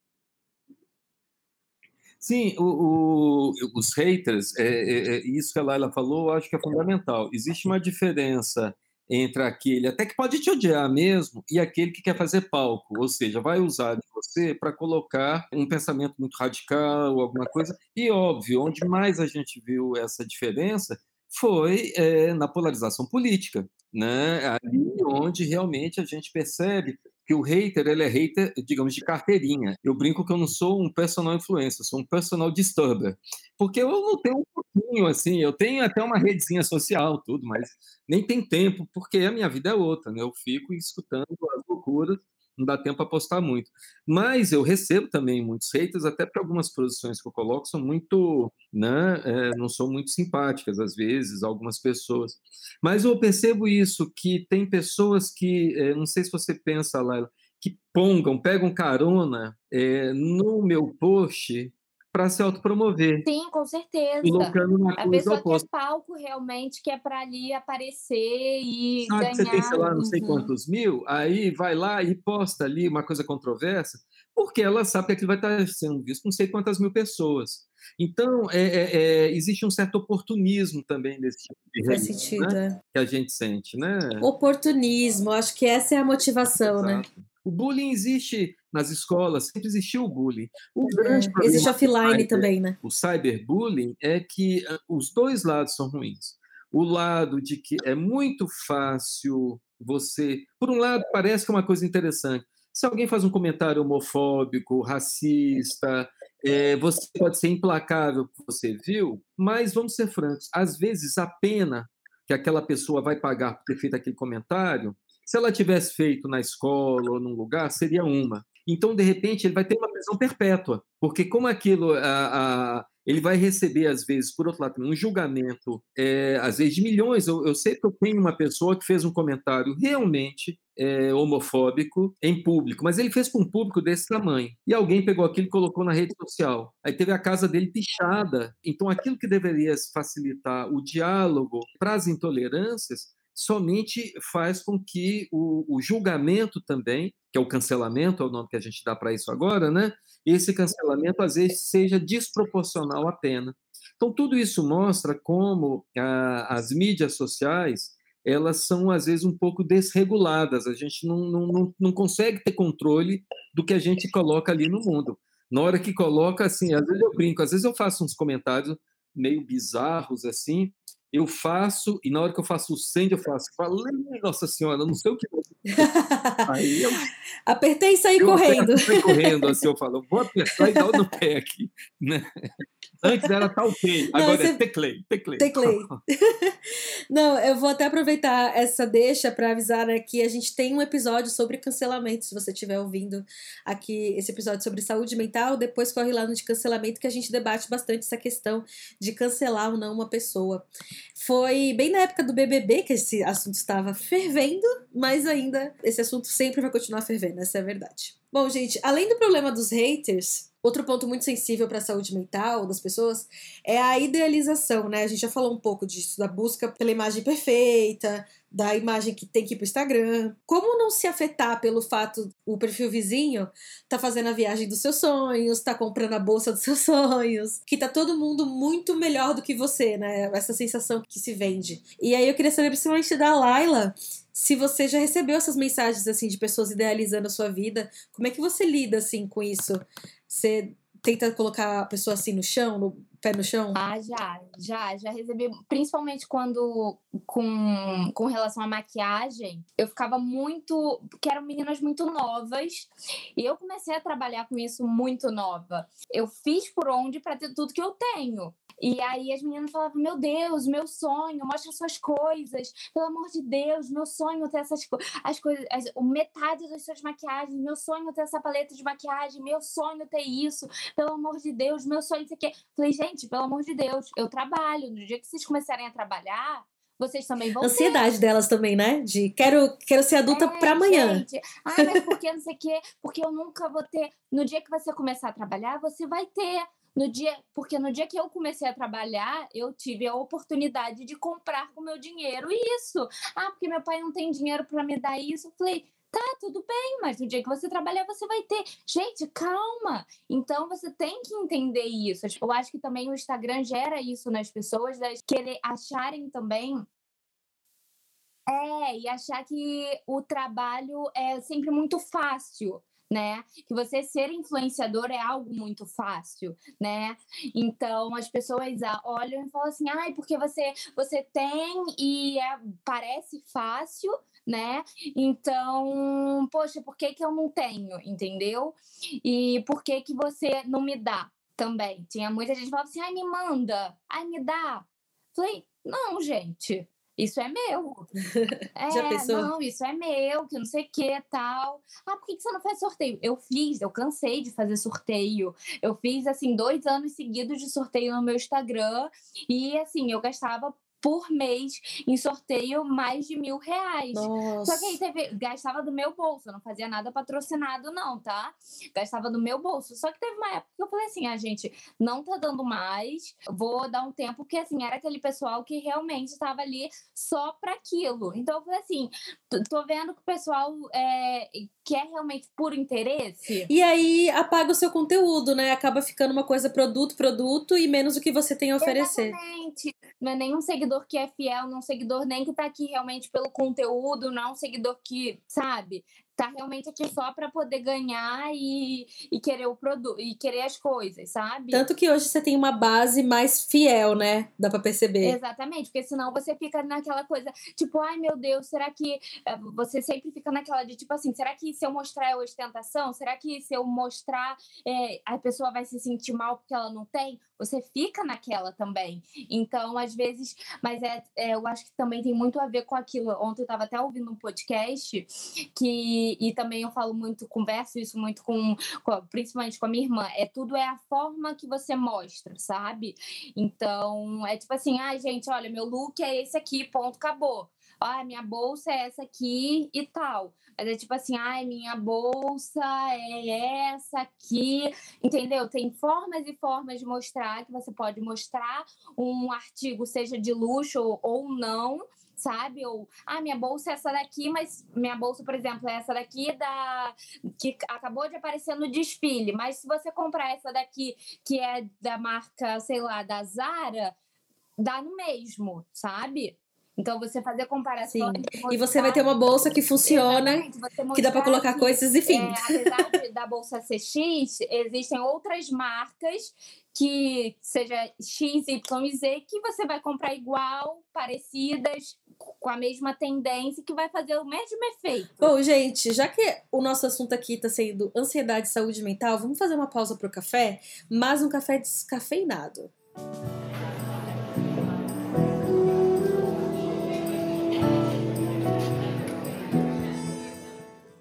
Sim, o, o, os haters, é, é, é, isso que a Laila falou, eu acho que é fundamental. Existe uma diferença entre aquele até que pode te odiar mesmo e aquele que quer fazer palco, ou seja, vai usar de você para colocar um pensamento muito radical, alguma coisa. E óbvio, onde mais a gente viu essa diferença foi é, na polarização política, né? Ali onde realmente a gente percebe que o hater, ele é hater, digamos, de carteirinha. Eu brinco que eu não sou um personal influencer, sou um personal disturber. Porque eu não tenho um pouquinho, assim, eu tenho até uma redezinha social, tudo, mas nem tem tempo, porque a minha vida é outra, né? Eu fico escutando as loucuras não dá tempo para postar muito. Mas eu recebo também muitos haters, até para algumas posições que eu coloco são muito, né, é, não são muito simpáticas às vezes, algumas pessoas. Mas eu percebo isso, que tem pessoas que, é, não sei se você pensa, Laila, que pongam, pegam carona é, no meu post para se autopromover. Sim, com certeza. Colocando uma a pessoa oposta. quer palco realmente, que é para ali aparecer e Sabe ganhar. Que você tem, sei lá, não sei uhum. quantos mil, aí vai lá e posta ali uma coisa controversa, porque ela sabe que aquilo vai estar sendo visto não sei quantas mil pessoas. Então, é, é, é, existe um certo oportunismo também nesse tipo de Faz né, sentido, né? que a gente sente, né? Oportunismo, acho que essa é a motivação, né? Exato. né? O bullying existe nas escolas, sempre existiu o bullying. O é, existe offline também, né? O cyberbullying é que ah, os dois lados são ruins. O lado de que é muito fácil você. Por um lado, parece que é uma coisa interessante. Se alguém faz um comentário homofóbico, racista, é, você pode ser implacável que você viu, mas vamos ser francos, às vezes a pena que aquela pessoa vai pagar por ter feito aquele comentário se ela tivesse feito na escola ou num lugar, seria uma. Então, de repente, ele vai ter uma prisão perpétua, porque como aquilo, a, a, ele vai receber, às vezes, por outro lado, um julgamento, é, às vezes, de milhões. Eu, eu, sei que eu tenho uma pessoa que fez um comentário realmente é, homofóbico em público, mas ele fez com um público desse tamanho. E alguém pegou aquilo e colocou na rede social. Aí teve a casa dele pichada. Então, aquilo que deveria facilitar o diálogo para as intolerâncias somente faz com que o, o, julgamento também, que é o cancelamento, é o nome que a gente dá para isso agora, né? Esse cancelamento às vezes seja desproporcional à pena. Então tudo isso mostra como a, as mídias sociais elas são às vezes um pouco desreguladas. A gente não, não, não, não consegue ter controle do que a gente coloca ali no mundo. Na hora que coloca, assim, às vezes eu brinco, às vezes eu faço uns comentários meio bizarros assim, eu faço, e na hora que eu faço o send, eu faço, falei, nossa senhora, não sei o que. Aí eu. Apertei e saí correndo. Saí correndo, assim, eu falo, vou apertar e dar no pé aqui, né? Antes era talquei, agora você... é teclei, teclei. Teclei. Não, eu vou até aproveitar essa deixa para avisar né, que a gente tem um episódio sobre cancelamento. Se você estiver ouvindo aqui esse episódio sobre saúde mental, depois corre lá no de cancelamento que a gente debate bastante essa questão de cancelar ou não uma pessoa. Foi bem na época do BBB que esse assunto estava fervendo, mas ainda esse assunto sempre vai continuar fervendo, essa é a verdade. Bom, gente, além do problema dos haters, Outro ponto muito sensível para a saúde mental das pessoas é a idealização, né? A gente já falou um pouco disso, da busca pela imagem perfeita, da imagem que tem que ir pro Instagram. Como não se afetar pelo fato o perfil vizinho tá fazendo a viagem dos seus sonhos, tá comprando a bolsa dos seus sonhos, que tá todo mundo muito melhor do que você, né? Essa sensação que se vende. E aí eu queria saber principalmente da Laila, se você já recebeu essas mensagens assim de pessoas idealizando a sua vida, como é que você lida assim com isso? Você tenta colocar a pessoa assim no chão, no pé no chão? Ah, já, já, já recebi, principalmente quando com, com relação à maquiagem, eu ficava muito, que eram meninas muito novas, e eu comecei a trabalhar com isso muito nova. Eu fiz por onde para ter tudo que eu tenho. E aí as meninas falavam: Meu Deus, meu sonho, mostra suas coisas, pelo amor de Deus, meu sonho é ter essas co as coisas, as, metade das suas maquiagens, meu sonho é ter essa paleta de maquiagem, meu sonho é ter isso, pelo amor de Deus, meu sonho isso aqui. Falei, gente, pelo amor de Deus, eu trabalho. No dia que vocês começarem a trabalhar, vocês também vão Ansiedade ter. delas também, né? De quero, quero ser adulta é, para amanhã. Gente, ah, mas por que não sei o quê? Porque eu nunca vou ter. No dia que você começar a trabalhar, você vai ter. No dia, porque no dia que eu comecei a trabalhar, eu tive a oportunidade de comprar com meu dinheiro isso. Ah, porque meu pai não tem dinheiro para me dar isso. Eu falei, tá, tudo bem, mas no dia que você trabalhar, você vai ter. Gente, calma! Então você tem que entender isso. Eu acho que também o Instagram gera isso nas pessoas, das querer acharem também é, e achar que o trabalho é sempre muito fácil né? Que você ser influenciador é algo muito fácil, né? Então as pessoas olham e falam assim, ai, porque você você tem e é, parece fácil, né? Então, poxa, por que que eu não tenho, entendeu? E por que que você não me dá também? Tinha muita gente que falava assim, ai, me manda, ai, me dá. Falei, não, gente, isso é meu. É, Já pensou? não, isso é meu, que não sei o que tal. Ah, por que, que você não faz sorteio? Eu fiz, eu cansei de fazer sorteio. Eu fiz, assim, dois anos seguidos de sorteio no meu Instagram. E, assim, eu gastava por mês em sorteio mais de mil reais. Nossa. Só que aí teve, gastava do meu bolso, eu não fazia nada patrocinado, não, tá? Gastava do meu bolso. Só que teve uma época que eu falei assim: ah, gente, não tá dando mais, vou dar um tempo, porque assim, era aquele pessoal que realmente estava ali só para aquilo. Então eu falei assim: tô vendo que o pessoal é, quer realmente por interesse. E aí apaga o seu conteúdo, né? Acaba ficando uma coisa produto, produto e menos o que você tem a oferecer. Exatamente. Não é nenhum seguidor que é fiel, não é um seguidor nem que tá aqui realmente pelo conteúdo, não é um seguidor que, sabe, tá realmente aqui só para poder ganhar e, e querer o produto e querer as coisas, sabe? Tanto que hoje você tem uma base mais fiel, né? Dá para perceber. Exatamente, porque senão você fica naquela coisa, tipo, ai meu Deus, será que eh, você sempre fica naquela de tipo assim, será que se eu mostrar é ostentação? Será que se eu mostrar é, a pessoa vai se sentir mal porque ela não tem? Você fica naquela também. Então, às vezes, mas é, é eu acho que também tem muito a ver com aquilo. Ontem eu tava até ouvindo um podcast que e, também eu falo muito, converso isso muito com, com, principalmente com a minha irmã, é tudo é a forma que você mostra, sabe? Então, é tipo assim, ah, gente, olha, meu look é esse aqui, ponto, acabou. Ah, minha bolsa é essa aqui e tal. Mas é tipo assim, ai, minha bolsa é essa aqui, entendeu? Tem formas e formas de mostrar que você pode mostrar um artigo, seja de luxo ou não, sabe? Ou, ah, minha bolsa é essa daqui, mas minha bolsa, por exemplo, é essa daqui da que acabou de aparecer no desfile, mas se você comprar essa daqui que é da marca, sei lá, da Zara, dá no mesmo, sabe? Então você fazer comparações. E você vai ter uma bolsa que funciona, que dá para colocar que, coisas, enfim. É, apesar de, da bolsa ser X, existem outras marcas que seja X, Y e Z que você vai comprar igual, parecidas, com a mesma tendência, que vai fazer o mesmo efeito. Bom, gente, já que o nosso assunto aqui está sendo ansiedade e saúde mental, vamos fazer uma pausa para o café, mas um café descafeinado.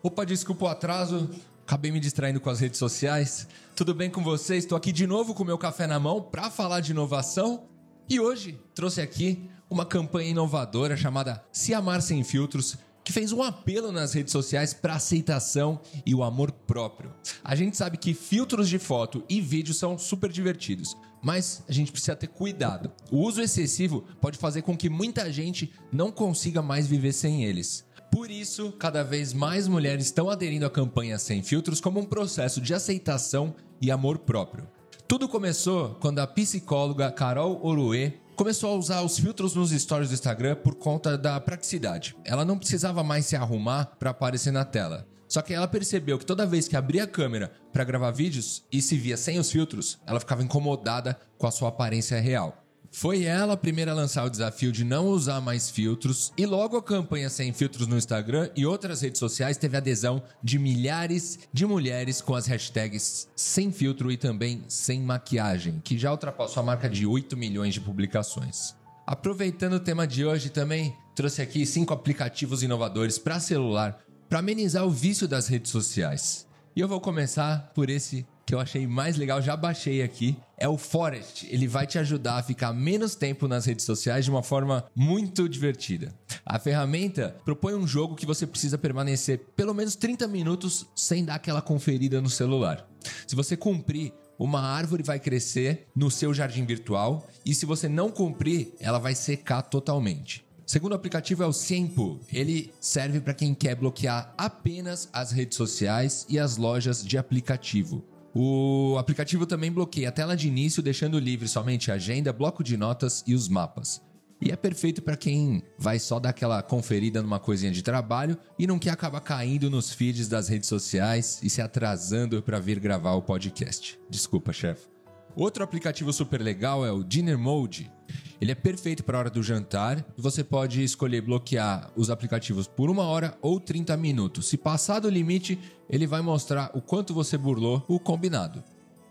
Opa, desculpa o atraso. Acabei me distraindo com as redes sociais. Tudo bem com vocês? Estou aqui de novo com meu café na mão para falar de inovação. E hoje trouxe aqui uma campanha inovadora chamada Se Amar Sem Filtros, que fez um apelo nas redes sociais para aceitação e o amor próprio. A gente sabe que filtros de foto e vídeo são super divertidos, mas a gente precisa ter cuidado. O uso excessivo pode fazer com que muita gente não consiga mais viver sem eles. Por isso, cada vez mais mulheres estão aderindo à campanha Sem Filtros como um processo de aceitação e amor próprio. Tudo começou quando a psicóloga Carol Orue começou a usar os filtros nos stories do Instagram por conta da praticidade. Ela não precisava mais se arrumar para aparecer na tela. Só que ela percebeu que toda vez que abria a câmera para gravar vídeos e se via sem os filtros, ela ficava incomodada com a sua aparência real. Foi ela a primeira a lançar o desafio de não usar mais filtros e logo a campanha Sem Filtros no Instagram e outras redes sociais teve adesão de milhares de mulheres com as hashtags Sem Filtro e também Sem Maquiagem, que já ultrapassou a marca de 8 milhões de publicações. Aproveitando o tema de hoje também, trouxe aqui cinco aplicativos inovadores para celular para amenizar o vício das redes sociais. E eu vou começar por esse que eu achei mais legal, já baixei aqui, é o Forest. Ele vai te ajudar a ficar menos tempo nas redes sociais de uma forma muito divertida. A ferramenta propõe um jogo que você precisa permanecer pelo menos 30 minutos sem dar aquela conferida no celular. Se você cumprir, uma árvore vai crescer no seu jardim virtual e se você não cumprir, ela vai secar totalmente. Segundo aplicativo é o Sempo. Ele serve para quem quer bloquear apenas as redes sociais e as lojas de aplicativo. O aplicativo também bloqueia a tela de início, deixando livre somente a agenda, bloco de notas e os mapas. E é perfeito para quem vai só dar aquela conferida numa coisinha de trabalho e não quer acabar caindo nos feeds das redes sociais e se atrasando para vir gravar o podcast. Desculpa, chefe. Outro aplicativo super legal é o Dinner Mode. Ele é perfeito para a hora do jantar e você pode escolher bloquear os aplicativos por uma hora ou 30 minutos. Se passar do limite, ele vai mostrar o quanto você burlou o combinado.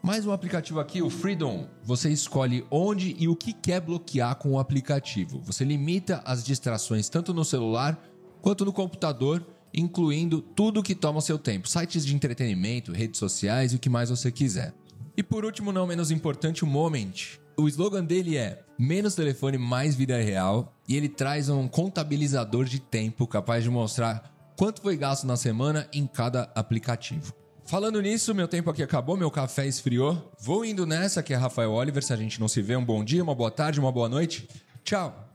Mais um aplicativo aqui, o Freedom. Você escolhe onde e o que quer bloquear com o aplicativo. Você limita as distrações tanto no celular quanto no computador, incluindo tudo que toma seu tempo: sites de entretenimento, redes sociais e o que mais você quiser. E por último, não menos importante, o Moment. O slogan dele é menos telefone, mais vida real. E ele traz um contabilizador de tempo capaz de mostrar quanto foi gasto na semana em cada aplicativo. Falando nisso, meu tempo aqui acabou, meu café esfriou. Vou indo nessa, que é Rafael Oliver. Se a gente não se vê, um bom dia, uma boa tarde, uma boa noite. Tchau!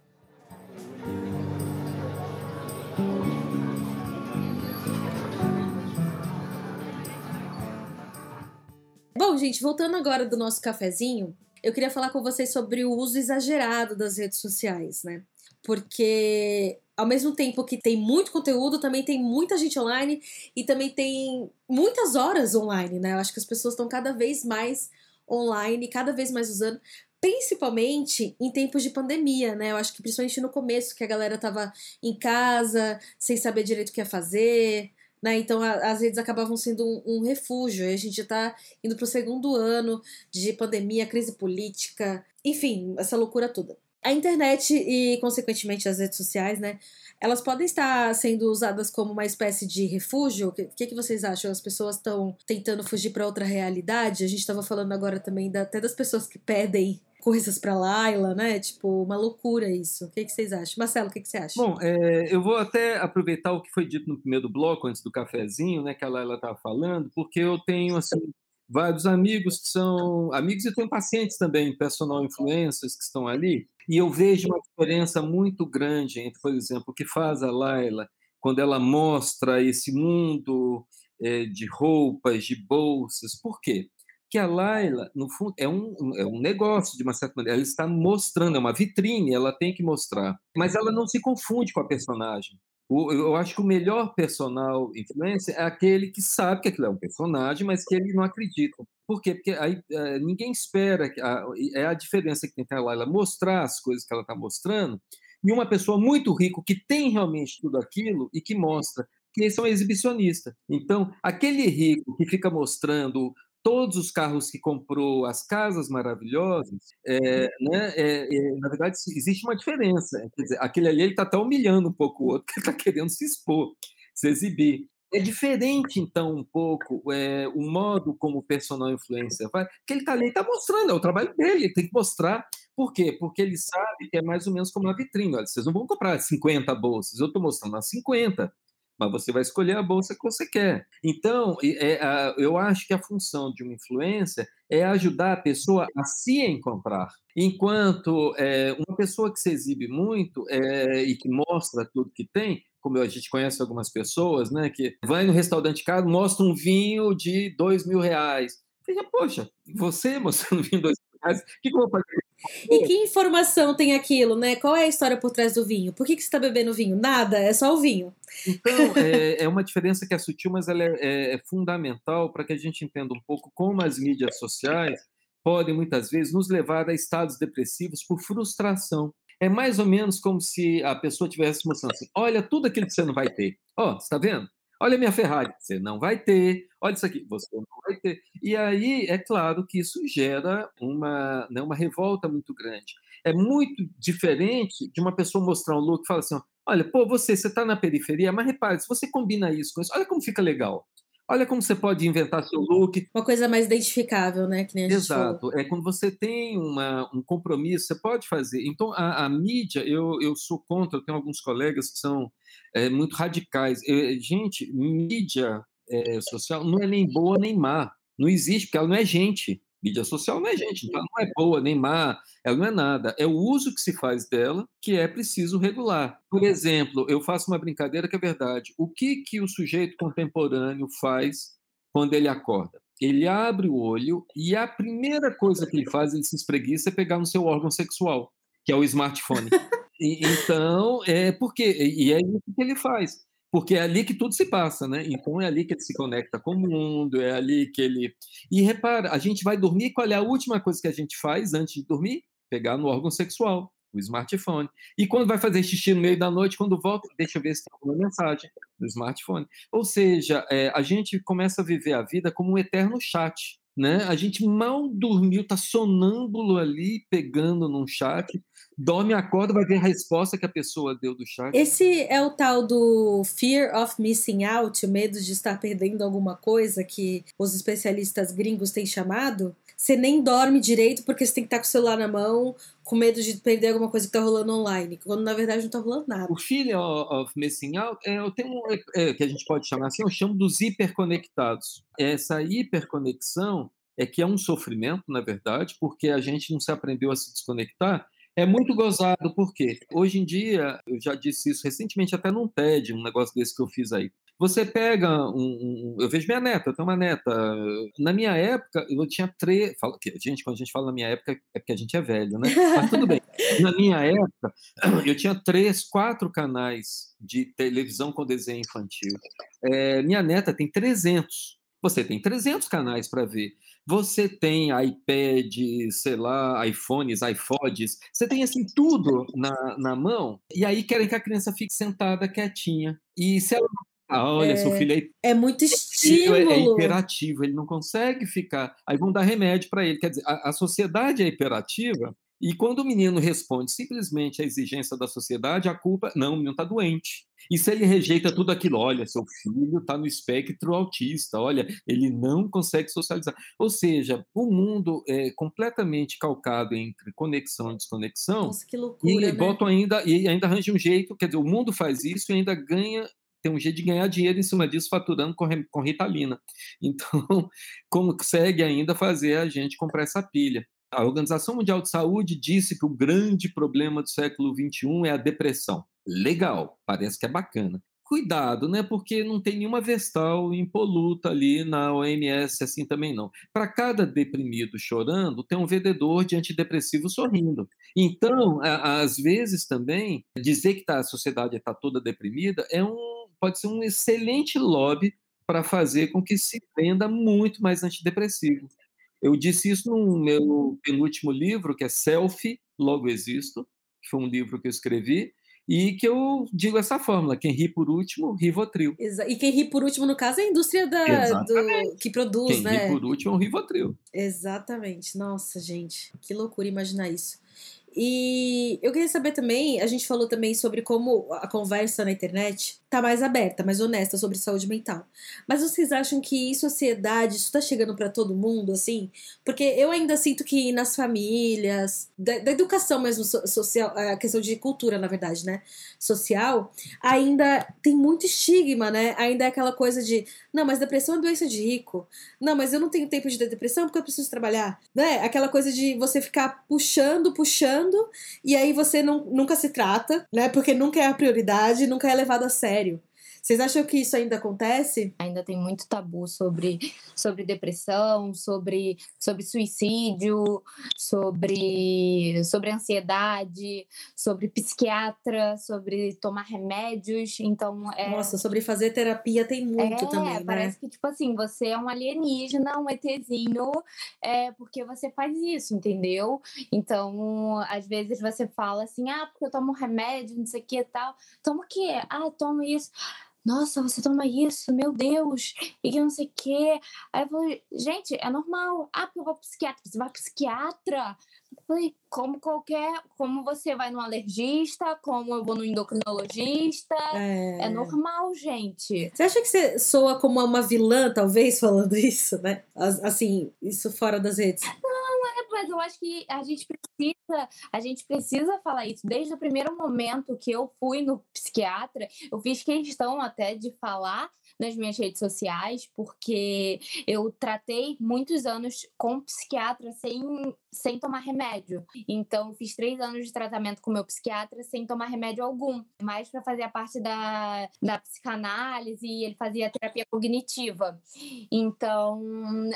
Bom, gente, voltando agora do nosso cafezinho, eu queria falar com vocês sobre o uso exagerado das redes sociais, né? Porque ao mesmo tempo que tem muito conteúdo, também tem muita gente online e também tem muitas horas online, né? Eu acho que as pessoas estão cada vez mais online, cada vez mais usando, principalmente em tempos de pandemia, né? Eu acho que principalmente no começo, que a galera tava em casa, sem saber direito o que ia fazer, né? Então a, as redes acabavam sendo um, um refúgio. E a gente está indo para o segundo ano de pandemia, crise política, enfim, essa loucura toda. A internet e, consequentemente, as redes sociais, né? Elas podem estar sendo usadas como uma espécie de refúgio. O que, que, que vocês acham? As pessoas estão tentando fugir para outra realidade? A gente estava falando agora também da, até das pessoas que pedem coisas para Laila, né? Tipo, uma loucura isso. O que, que vocês acham? Marcelo, o que, que você acha? Bom, é, eu vou até aproveitar o que foi dito no primeiro bloco, antes do cafezinho, né, que a Laila estava falando, porque eu tenho, assim, vários amigos que são amigos e tenho pacientes também, personal influencers que estão ali, e eu vejo uma diferença muito grande entre, por exemplo, o que faz a Laila quando ela mostra esse mundo é, de roupas, de bolsas. Por quê? Que a Laila, no fundo, é um, é um negócio, de uma certa maneira. Ela está mostrando, é uma vitrine, ela tem que mostrar. Mas ela não se confunde com a personagem. O, eu acho que o melhor personal influencer é aquele que sabe que aquilo é um personagem, mas que ele não acredita. Por quê? Porque aí, é, ninguém espera. A, é a diferença que tem a Laila mostrar as coisas que ela está mostrando e uma pessoa muito rica que tem realmente tudo aquilo e que mostra que são exibicionistas. Então, aquele rico que fica mostrando todos os carros que comprou, as casas maravilhosas, é, né, é, é, na verdade existe uma diferença. Dizer, aquele ali ele está até humilhando um pouco o outro, que está querendo se expor, se exibir. É diferente, então, um pouco é, o modo como o personal influencer vai, que ele está ali, está mostrando, é o trabalho dele, ele tem que mostrar. Por quê? Porque ele sabe que é mais ou menos como uma vitrine. Olha, vocês não vão comprar 50 bolsas, eu estou mostrando as 50 mas você vai escolher a bolsa que você quer. Então, é, eu acho que a função de uma influência é ajudar a pessoa a se encontrar. Enquanto é, uma pessoa que se exibe muito é, e que mostra tudo que tem, como a gente conhece algumas pessoas, né, que vai no restaurante caro, mostra um vinho de dois mil reais. Poxa, você mostrando vinho de dois reais, o que, que eu vou fazer e que informação tem aquilo, né? Qual é a história por trás do vinho? Por que, que você está bebendo vinho? Nada, é só o vinho. Então, é, é uma diferença que é sutil, mas ela é, é, é fundamental para que a gente entenda um pouco como as mídias sociais podem muitas vezes nos levar a estados depressivos por frustração. É mais ou menos como se a pessoa tivesse mostrando assim: olha tudo aquilo que você não vai ter. Ó, oh, está vendo? Olha a minha Ferrari, você não vai ter. Olha isso aqui, você não vai ter. E aí, é claro que isso gera uma, né, uma revolta muito grande. É muito diferente de uma pessoa mostrar um look e falar assim: olha, pô, você, você está na periferia, mas repare, se você combina isso com isso, olha como fica legal. Olha como você pode inventar seu look. Uma coisa mais identificável, né? Que Exato. É quando você tem uma, um compromisso, você pode fazer. Então, a, a mídia, eu, eu sou contra, eu tenho alguns colegas que são é, muito radicais. Eu, gente, mídia é, social não é nem boa nem má. Não existe, porque ela não é gente. Mídia social não é gente, então ela não é boa nem má, ela não é nada. É o uso que se faz dela que é preciso regular. Por exemplo, eu faço uma brincadeira que é verdade. O que, que o sujeito contemporâneo faz quando ele acorda? Ele abre o olho e a primeira coisa que ele faz, ele se espreguiça, é pegar no seu órgão sexual, que é o smartphone. E, então, é porque e é isso que ele faz porque é ali que tudo se passa, né? Então é ali que ele se conecta com o mundo, é ali que ele. E repara, a gente vai dormir, qual é a última coisa que a gente faz antes de dormir? Pegar no órgão sexual, o smartphone. E quando vai fazer xixi no meio da noite, quando volta, deixa eu ver se tem alguma mensagem no smartphone. Ou seja, é, a gente começa a viver a vida como um eterno chat. Né? A gente mal dormiu, está sonâmbulo ali, pegando num chat, dorme, acorda, vai ver a resposta que a pessoa deu do chat. Esse é o tal do fear of missing out, o medo de estar perdendo alguma coisa que os especialistas gringos têm chamado? Você nem dorme direito porque você tem que estar com o celular na mão, com medo de perder alguma coisa que está rolando online, quando na verdade não está rolando nada. O fear of missing out é, eu tenho um, é, que a gente pode chamar assim, eu chamo dos hiperconectados. Essa hiperconexão é que é um sofrimento, na verdade, porque a gente não se aprendeu a se desconectar. É muito gozado, porque hoje em dia, eu já disse isso recentemente até num TED, um negócio desse que eu fiz aí. Você pega um, um, Eu vejo minha neta, eu tenho uma neta. Na minha época, eu tinha três. Fala, gente, quando a gente fala na minha época, é porque a gente é velho, né? Mas tudo bem. Na minha época, eu tinha três, quatro canais de televisão com desenho infantil. É, minha neta tem 300. Você tem 300 canais para ver. Você tem iPad, sei lá, iPhones, iPods, você tem assim tudo na, na mão, e aí querem que a criança fique sentada quietinha. E se ela ah, olha, é, seu filho é, é muito estímulo. É, é hiperativo, ele não consegue ficar. Aí vão dar remédio para ele. Quer dizer, a, a, sociedade é hiperativa, e quando o menino responde simplesmente à exigência da sociedade, a culpa, não, o menino está doente. E se ele rejeita tudo aquilo, olha, seu filho está no espectro autista, olha, ele não consegue socializar. Ou seja, o mundo é completamente calcado entre conexão e desconexão. Nossa, que loucura, e, né? botam ainda e ainda arranja um jeito, quer dizer, o mundo faz isso e ainda ganha tem um jeito de ganhar dinheiro em cima disso, faturando com, com Ritalina. Então, consegue ainda fazer a gente comprar essa pilha. A Organização Mundial de Saúde disse que o grande problema do século XXI é a depressão. Legal, parece que é bacana. Cuidado, né? Porque não tem nenhuma vestal impoluta ali na OMS assim também não. Para cada deprimido chorando, tem um vendedor de antidepressivo sorrindo. Então, às vezes também dizer que tá, a sociedade está toda deprimida é um pode ser um excelente lobby para fazer com que se venda muito mais antidepressivo. Eu disse isso no meu penúltimo livro, que é Selfie, Logo Existo, que foi um livro que eu escrevi, e que eu digo essa fórmula: quem ri por último, Rivotril. E quem ri por último, no caso, é a indústria da, do, que produz, quem né? Quem ri por último é o Rivotril. Exatamente. Nossa, gente, que loucura imaginar isso. E eu queria saber também, a gente falou também sobre como a conversa na internet tá mais aberta, mais honesta sobre saúde mental. Mas vocês acham que em sociedade isso tá chegando para todo mundo, assim? Porque eu ainda sinto que nas famílias, da, da, educação mesmo social, a questão de cultura, na verdade, né? Social, ainda tem muito estigma, né? Ainda é aquela coisa de, não, mas depressão é doença de rico. Não, mas eu não tenho tempo de ter depressão porque eu preciso trabalhar. Né? Aquela coisa de você ficar puxando, puxando, e aí você não, nunca se trata, né? Porque nunca é a prioridade, nunca é levado a sério. Vocês acham que isso ainda acontece? Ainda tem muito tabu sobre, sobre depressão, sobre, sobre suicídio, sobre, sobre ansiedade, sobre psiquiatra, sobre tomar remédios. Então, é... Nossa, sobre fazer terapia tem muito é, também, né? Parece que, tipo assim, você é um alienígena, um ETzinho, é, porque você faz isso, entendeu? Então, às vezes você fala assim, ah, porque eu tomo remédio, não sei o que e tal. Toma o quê? Ah, tomo isso nossa, você toma isso, meu Deus, e que não sei o quê. Aí eu falei, gente, é normal. Ah, porque eu vou psiquiatra. Você vai psiquiatra? Falei, como qualquer, como você vai no alergista, como eu vou no endocrinologista. É, é normal, gente. Você acha que você soa como uma vilã, talvez, falando isso, né? Assim, isso fora das redes? Não, é, mas eu acho que a gente precisa, a gente precisa falar isso. Desde o primeiro momento que eu fui no psiquiatra, eu fiz questão até de falar nas minhas redes sociais, porque eu tratei muitos anos com psiquiatra sem, sem tomar remédio. Então, fiz três anos de tratamento com meu psiquiatra sem tomar remédio algum, mais para fazer a parte da, da psicanálise e ele fazia terapia cognitiva. Então,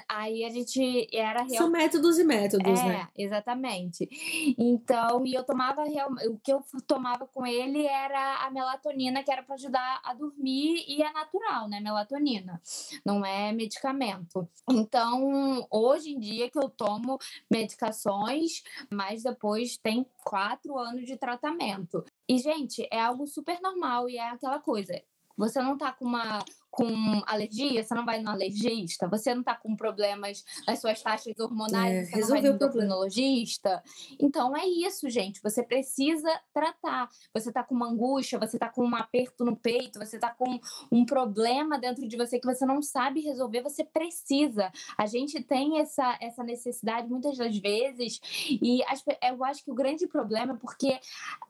aí a gente era real... São métodos e métodos, é, né? exatamente. Então, e eu tomava o que eu tomava com ele era a melatonina, que era para ajudar a dormir e é natural, né? Melatonina, não é medicamento. Então, hoje em dia que eu tomo medicações, mas depois tem quatro anos de tratamento. E, gente, é algo super normal e é aquela coisa. Você não tá com uma com alergia, você não vai no alergista, você não está com problemas nas suas taxas hormonais, é, você não vai no endocrinologista. Então é isso, gente. Você precisa tratar. Você está com uma angústia, você está com um aperto no peito, você está com um problema dentro de você que você não sabe resolver, você precisa. A gente tem essa, essa necessidade muitas das vezes, e as, eu acho que o grande problema é porque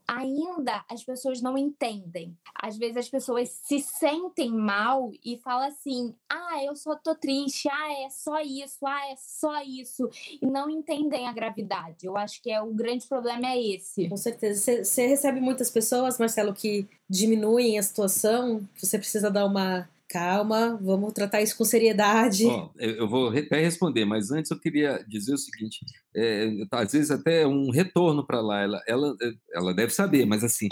ainda as pessoas não entendem. Às vezes as pessoas se sentem mal e fala assim: ah, eu só tô triste, ah, é só isso, ah, é só isso, e não entendem a gravidade. Eu acho que é o grande problema é esse. Com certeza. Você recebe muitas pessoas, Marcelo, que diminuem a situação, você precisa dar uma calma, vamos tratar isso com seriedade. Oh, eu vou até responder, mas antes eu queria dizer o seguinte: é, às vezes até um retorno para Laila, ela, ela deve saber, mas assim,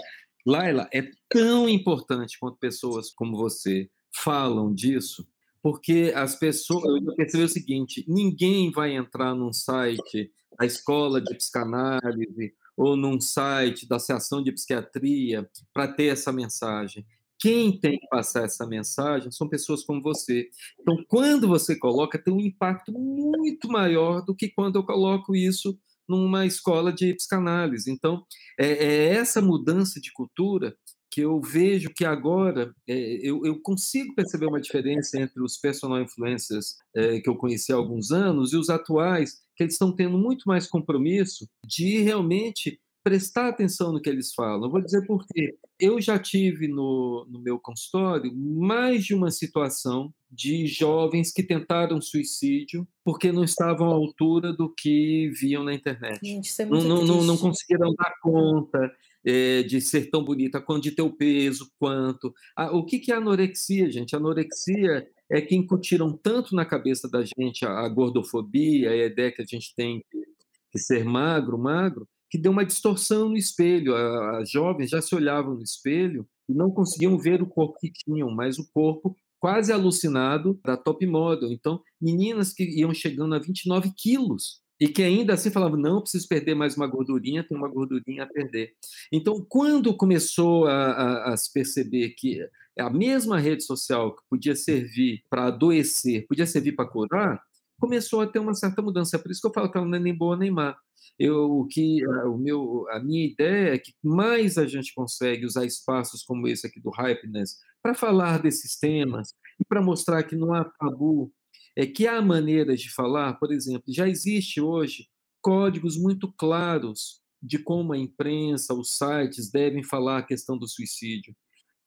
Laila é tão importante quanto pessoas como você falam disso, porque as pessoas. Eu percebi o seguinte: ninguém vai entrar num site da escola de psicanálise ou num site da Associação de Psiquiatria para ter essa mensagem. Quem tem que passar essa mensagem são pessoas como você. Então, quando você coloca, tem um impacto muito maior do que quando eu coloco isso numa escola de psicanálise. Então, é, é essa mudança de cultura que eu vejo que agora é, eu, eu, consigo perceber uma diferença entre os personal influencers é, que eu conheci há alguns anos e os atuais, que eles estão tendo muito mais compromisso de realmente prestar atenção no que eles falam. Eu vou dizer por quê. Eu já tive no, no meu consultório mais de uma situação de jovens que tentaram suicídio porque não estavam à altura do que viam na internet. Gente, é não, não, não, não, conseguiram dar conta, é, de ser tão bonita, quanto de ter o peso, quanto. O que, que é anorexia, gente? Anorexia é que incutiram tanto na cabeça da gente a, a gordofobia, a ideia que a gente tem que, que ser magro, magro, que deu uma distorção no espelho. As jovens já se olhavam no espelho e não conseguiam ver o corpo que tinham, mas o corpo quase alucinado da top model. Então, meninas que iam chegando a 29 quilos e que ainda assim falava, não, preciso perder mais uma gordurinha, tem uma gordurinha a perder. Então, quando começou a, a, a se perceber que a mesma rede social que podia servir para adoecer, podia servir para curar, começou a ter uma certa mudança. É por isso que eu falo que ela não é nem boa nem má. Eu, o que, a, o meu, a minha ideia é que mais a gente consegue usar espaços como esse aqui do Hypeness para falar desses temas e para mostrar que não há tabu, é que há maneiras de falar, por exemplo, já existe hoje códigos muito claros de como a imprensa, os sites devem falar a questão do suicídio.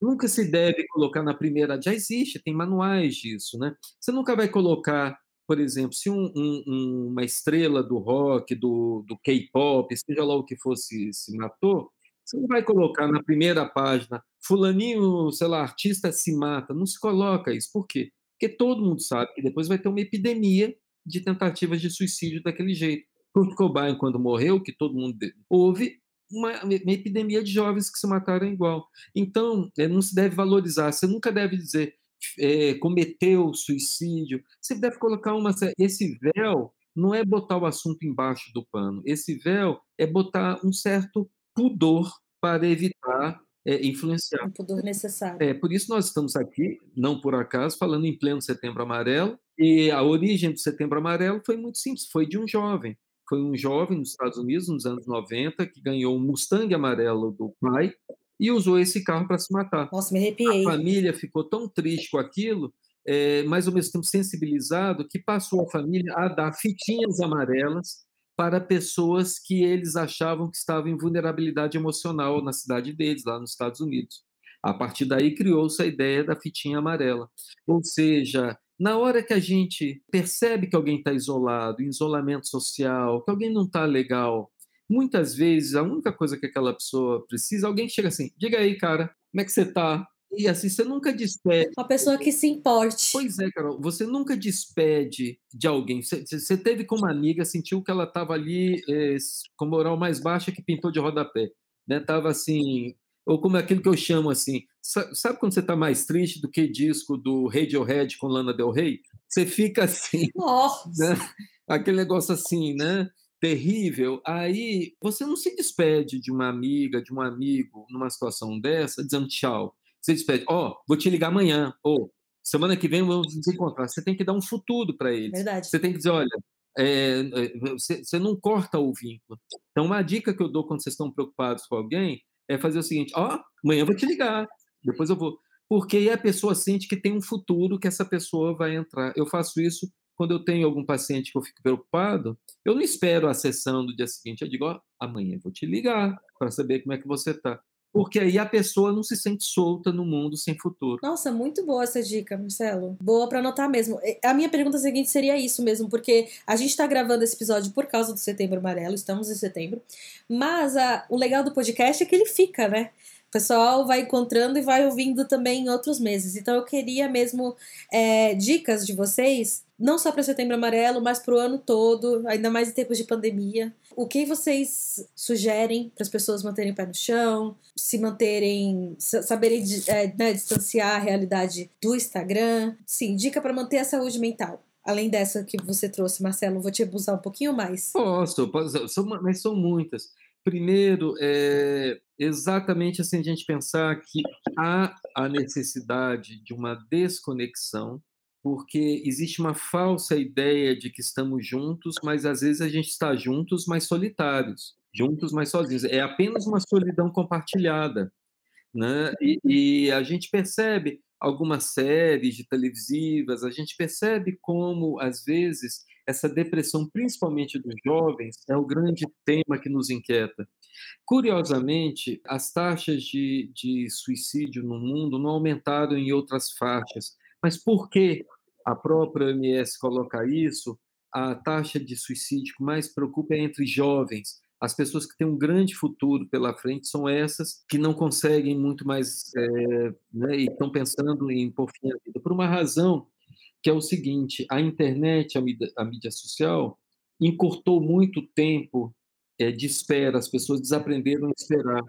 Nunca se deve colocar na primeira. Já existe, tem manuais disso, né? Você nunca vai colocar, por exemplo, se um, um, uma estrela do rock, do, do K-pop, seja lá o que fosse, se matou, Você não vai colocar na primeira página, fulaninho, sei lá, artista se mata. Não se coloca isso. Por quê? Porque todo mundo sabe que depois vai ter uma epidemia de tentativas de suicídio daquele jeito. Kurt Cobain, quando morreu, que todo mundo houve uma, uma, epidemia de jovens que se mataram igual. Então, é, não se deve valorizar. Você nunca deve dizer é, cometeu suicídio. Você deve colocar uma. Esse véu não é botar o assunto embaixo do pano. Esse véu é botar um certo pudor para evitar é, influenciar. Um pudor necessário. É, por isso nós estamos aqui, não por acaso, falando em pleno Setembro Amarelo. E a origem do Setembro Amarelo foi muito simples, foi de um jovem. Foi um jovem nos Estados Unidos, nos anos 90, que ganhou um Mustang amarelo do pai e usou esse carro para se matar. Nossa, me arrepiei. A família ficou tão triste com aquilo, é, mas ao mesmo tempo sensibilizado, que passou a família a dar fitinhas amarelas para pessoas que eles achavam que estavam em vulnerabilidade emocional na cidade deles, lá nos Estados Unidos. A partir daí criou-se a ideia da fitinha amarela. Ou seja, na hora que a gente percebe que alguém está isolado, em isolamento social, que alguém não está legal, muitas vezes a única coisa que aquela pessoa precisa, alguém chega assim, diga aí, cara, como é que você está? E assim, você nunca despede. Uma pessoa que se importe. Pois é, Carol, você nunca despede de alguém. Você, você teve com uma amiga, sentiu que ela estava ali é, com moral mais baixa que pintou de rodapé. Né? Tava assim, ou como aquilo que eu chamo assim, sabe quando você está mais triste do que disco do Radiohead com Lana Del Rey? Você fica assim, né? aquele negócio assim, né? Terrível. Aí você não se despede de uma amiga, de um amigo, numa situação dessa, dizendo tchau você despede, ó, oh, vou te ligar amanhã, ou semana que vem vamos nos encontrar. Você tem que dar um futuro para eles. Verdade. Você tem que dizer, olha, é, você, você, não corta o vínculo. Então, uma dica que eu dou quando vocês estão preocupados com alguém é fazer o seguinte: ó, oh, amanhã eu vou te ligar, depois eu vou. Porque aí a pessoa sente que tem um futuro que essa pessoa vai entrar. Eu faço isso quando eu tenho algum paciente que eu fico preocupado. Eu não espero a sessão do dia seguinte. Eu digo: ó, oh, amanhã eu vou te ligar para saber como é que você está porque aí a pessoa não se sente solta no mundo sem futuro. Nossa, muito boa essa dica, Marcelo. Boa para anotar mesmo. A minha pergunta seguinte seria isso mesmo, porque a gente está gravando esse episódio por causa do Setembro Amarelo, estamos em setembro, mas a, o legal do podcast é que ele fica, né? O pessoal vai encontrando e vai ouvindo também em outros meses. Então eu queria mesmo é, dicas de vocês, não só para Setembro Amarelo, mas para o ano todo, ainda mais em tempos de pandemia. O que vocês sugerem para as pessoas manterem o pé no chão, se manterem, saberem é, né, distanciar a realidade do Instagram? Sim, dica para manter a saúde mental. Além dessa que você trouxe, Marcelo, vou te abusar um pouquinho mais. Posso, posso mas são muitas. Primeiro, é exatamente assim a gente pensar que há a necessidade de uma desconexão, porque existe uma falsa ideia de que estamos juntos, mas às vezes a gente está juntos, mas solitários, juntos, mas sozinhos. É apenas uma solidão compartilhada. Né? E, e a gente percebe algumas séries de televisivas, a gente percebe como, às vezes, essa depressão, principalmente dos jovens, é o grande tema que nos inquieta. Curiosamente, as taxas de, de suicídio no mundo não aumentaram em outras faixas. Mas por que a própria OMS coloca isso? A taxa de suicídio que mais preocupa é entre jovens. As pessoas que têm um grande futuro pela frente são essas que não conseguem muito mais é, né, e estão pensando em por fim a vida. Por uma razão que é o seguinte: a internet, a mídia, a mídia social, encurtou muito tempo é, de espera, as pessoas desaprenderam a esperar.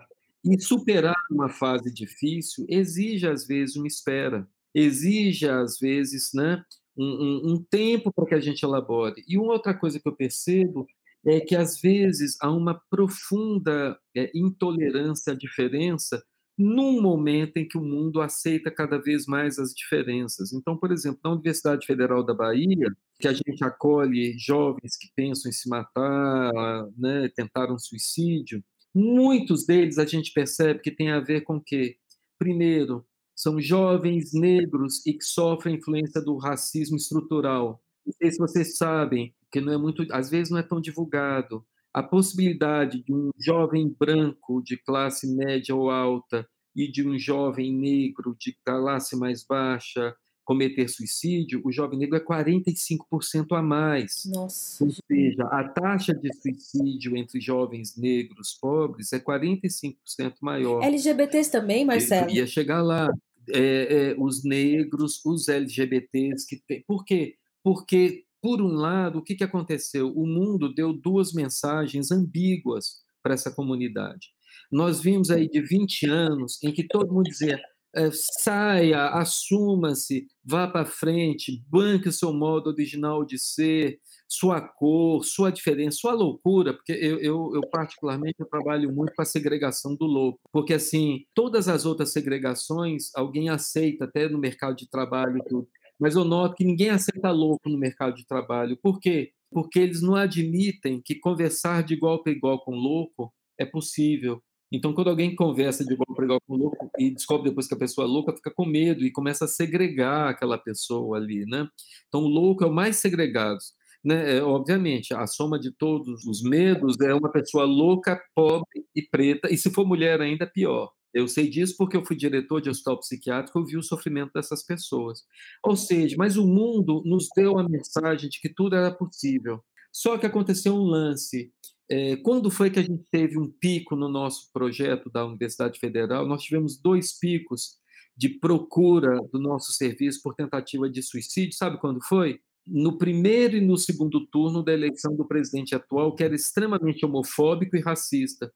E superar uma fase difícil exige, às vezes, uma espera, exige, às vezes, né, um, um, um tempo para que a gente elabore. E uma outra coisa que eu percebo é que, às vezes, há uma profunda é, intolerância à diferença num momento em que o mundo aceita cada vez mais as diferenças. Então, por exemplo, na Universidade Federal da Bahia, que a gente acolhe jovens que pensam em se matar, né, tentaram suicídio, muitos deles a gente percebe que tem a ver com o quê? Primeiro, são jovens negros e que sofrem influência do racismo estrutural. Não sei se vocês sabem, que não é muito, às vezes não é tão divulgado, a possibilidade de um jovem branco de classe média ou alta e de um jovem negro de classe mais baixa cometer suicídio, o jovem negro é 45% a mais. Nossa. Ou seja, a taxa de suicídio entre jovens negros pobres é 45% maior. LGBTs também, Marcelo? Eu ia chegar lá. É, é, os negros, os LGBTs que tem. Por quê? Porque, por um lado, o que, que aconteceu? O mundo deu duas mensagens ambíguas para essa comunidade. Nós vimos aí de 20 anos em que todo mundo dizia é, saia, assuma-se, vá para frente, banque o seu modo original de ser, sua cor, sua diferença, sua loucura, porque eu, eu, eu particularmente eu trabalho muito com a segregação do louco, porque assim, todas as outras segregações alguém aceita até no mercado de trabalho tudo, mas eu noto que ninguém aceita louco no mercado de trabalho. Por quê? Porque eles não admitem que conversar de igual para igual com louco é possível. Então, quando alguém conversa de igual para igual com louco e descobre depois que a pessoa é louca, fica com medo e começa a segregar aquela pessoa ali, né? Então, o louco é o mais segregado. Né? É, obviamente, a soma de todos os medos é uma pessoa louca, pobre e preta, e se for mulher ainda pior. Eu sei disso porque eu fui diretor de hospital psiquiátrico, eu vi o sofrimento dessas pessoas. Ou seja, mas o mundo nos deu a mensagem de que tudo era possível. Só que aconteceu um lance. É, quando foi que a gente teve um pico no nosso projeto da Universidade Federal? Nós tivemos dois picos de procura do nosso serviço por tentativa de suicídio. Sabe quando foi? No primeiro e no segundo turno da eleição do presidente atual, que era extremamente homofóbico e racista.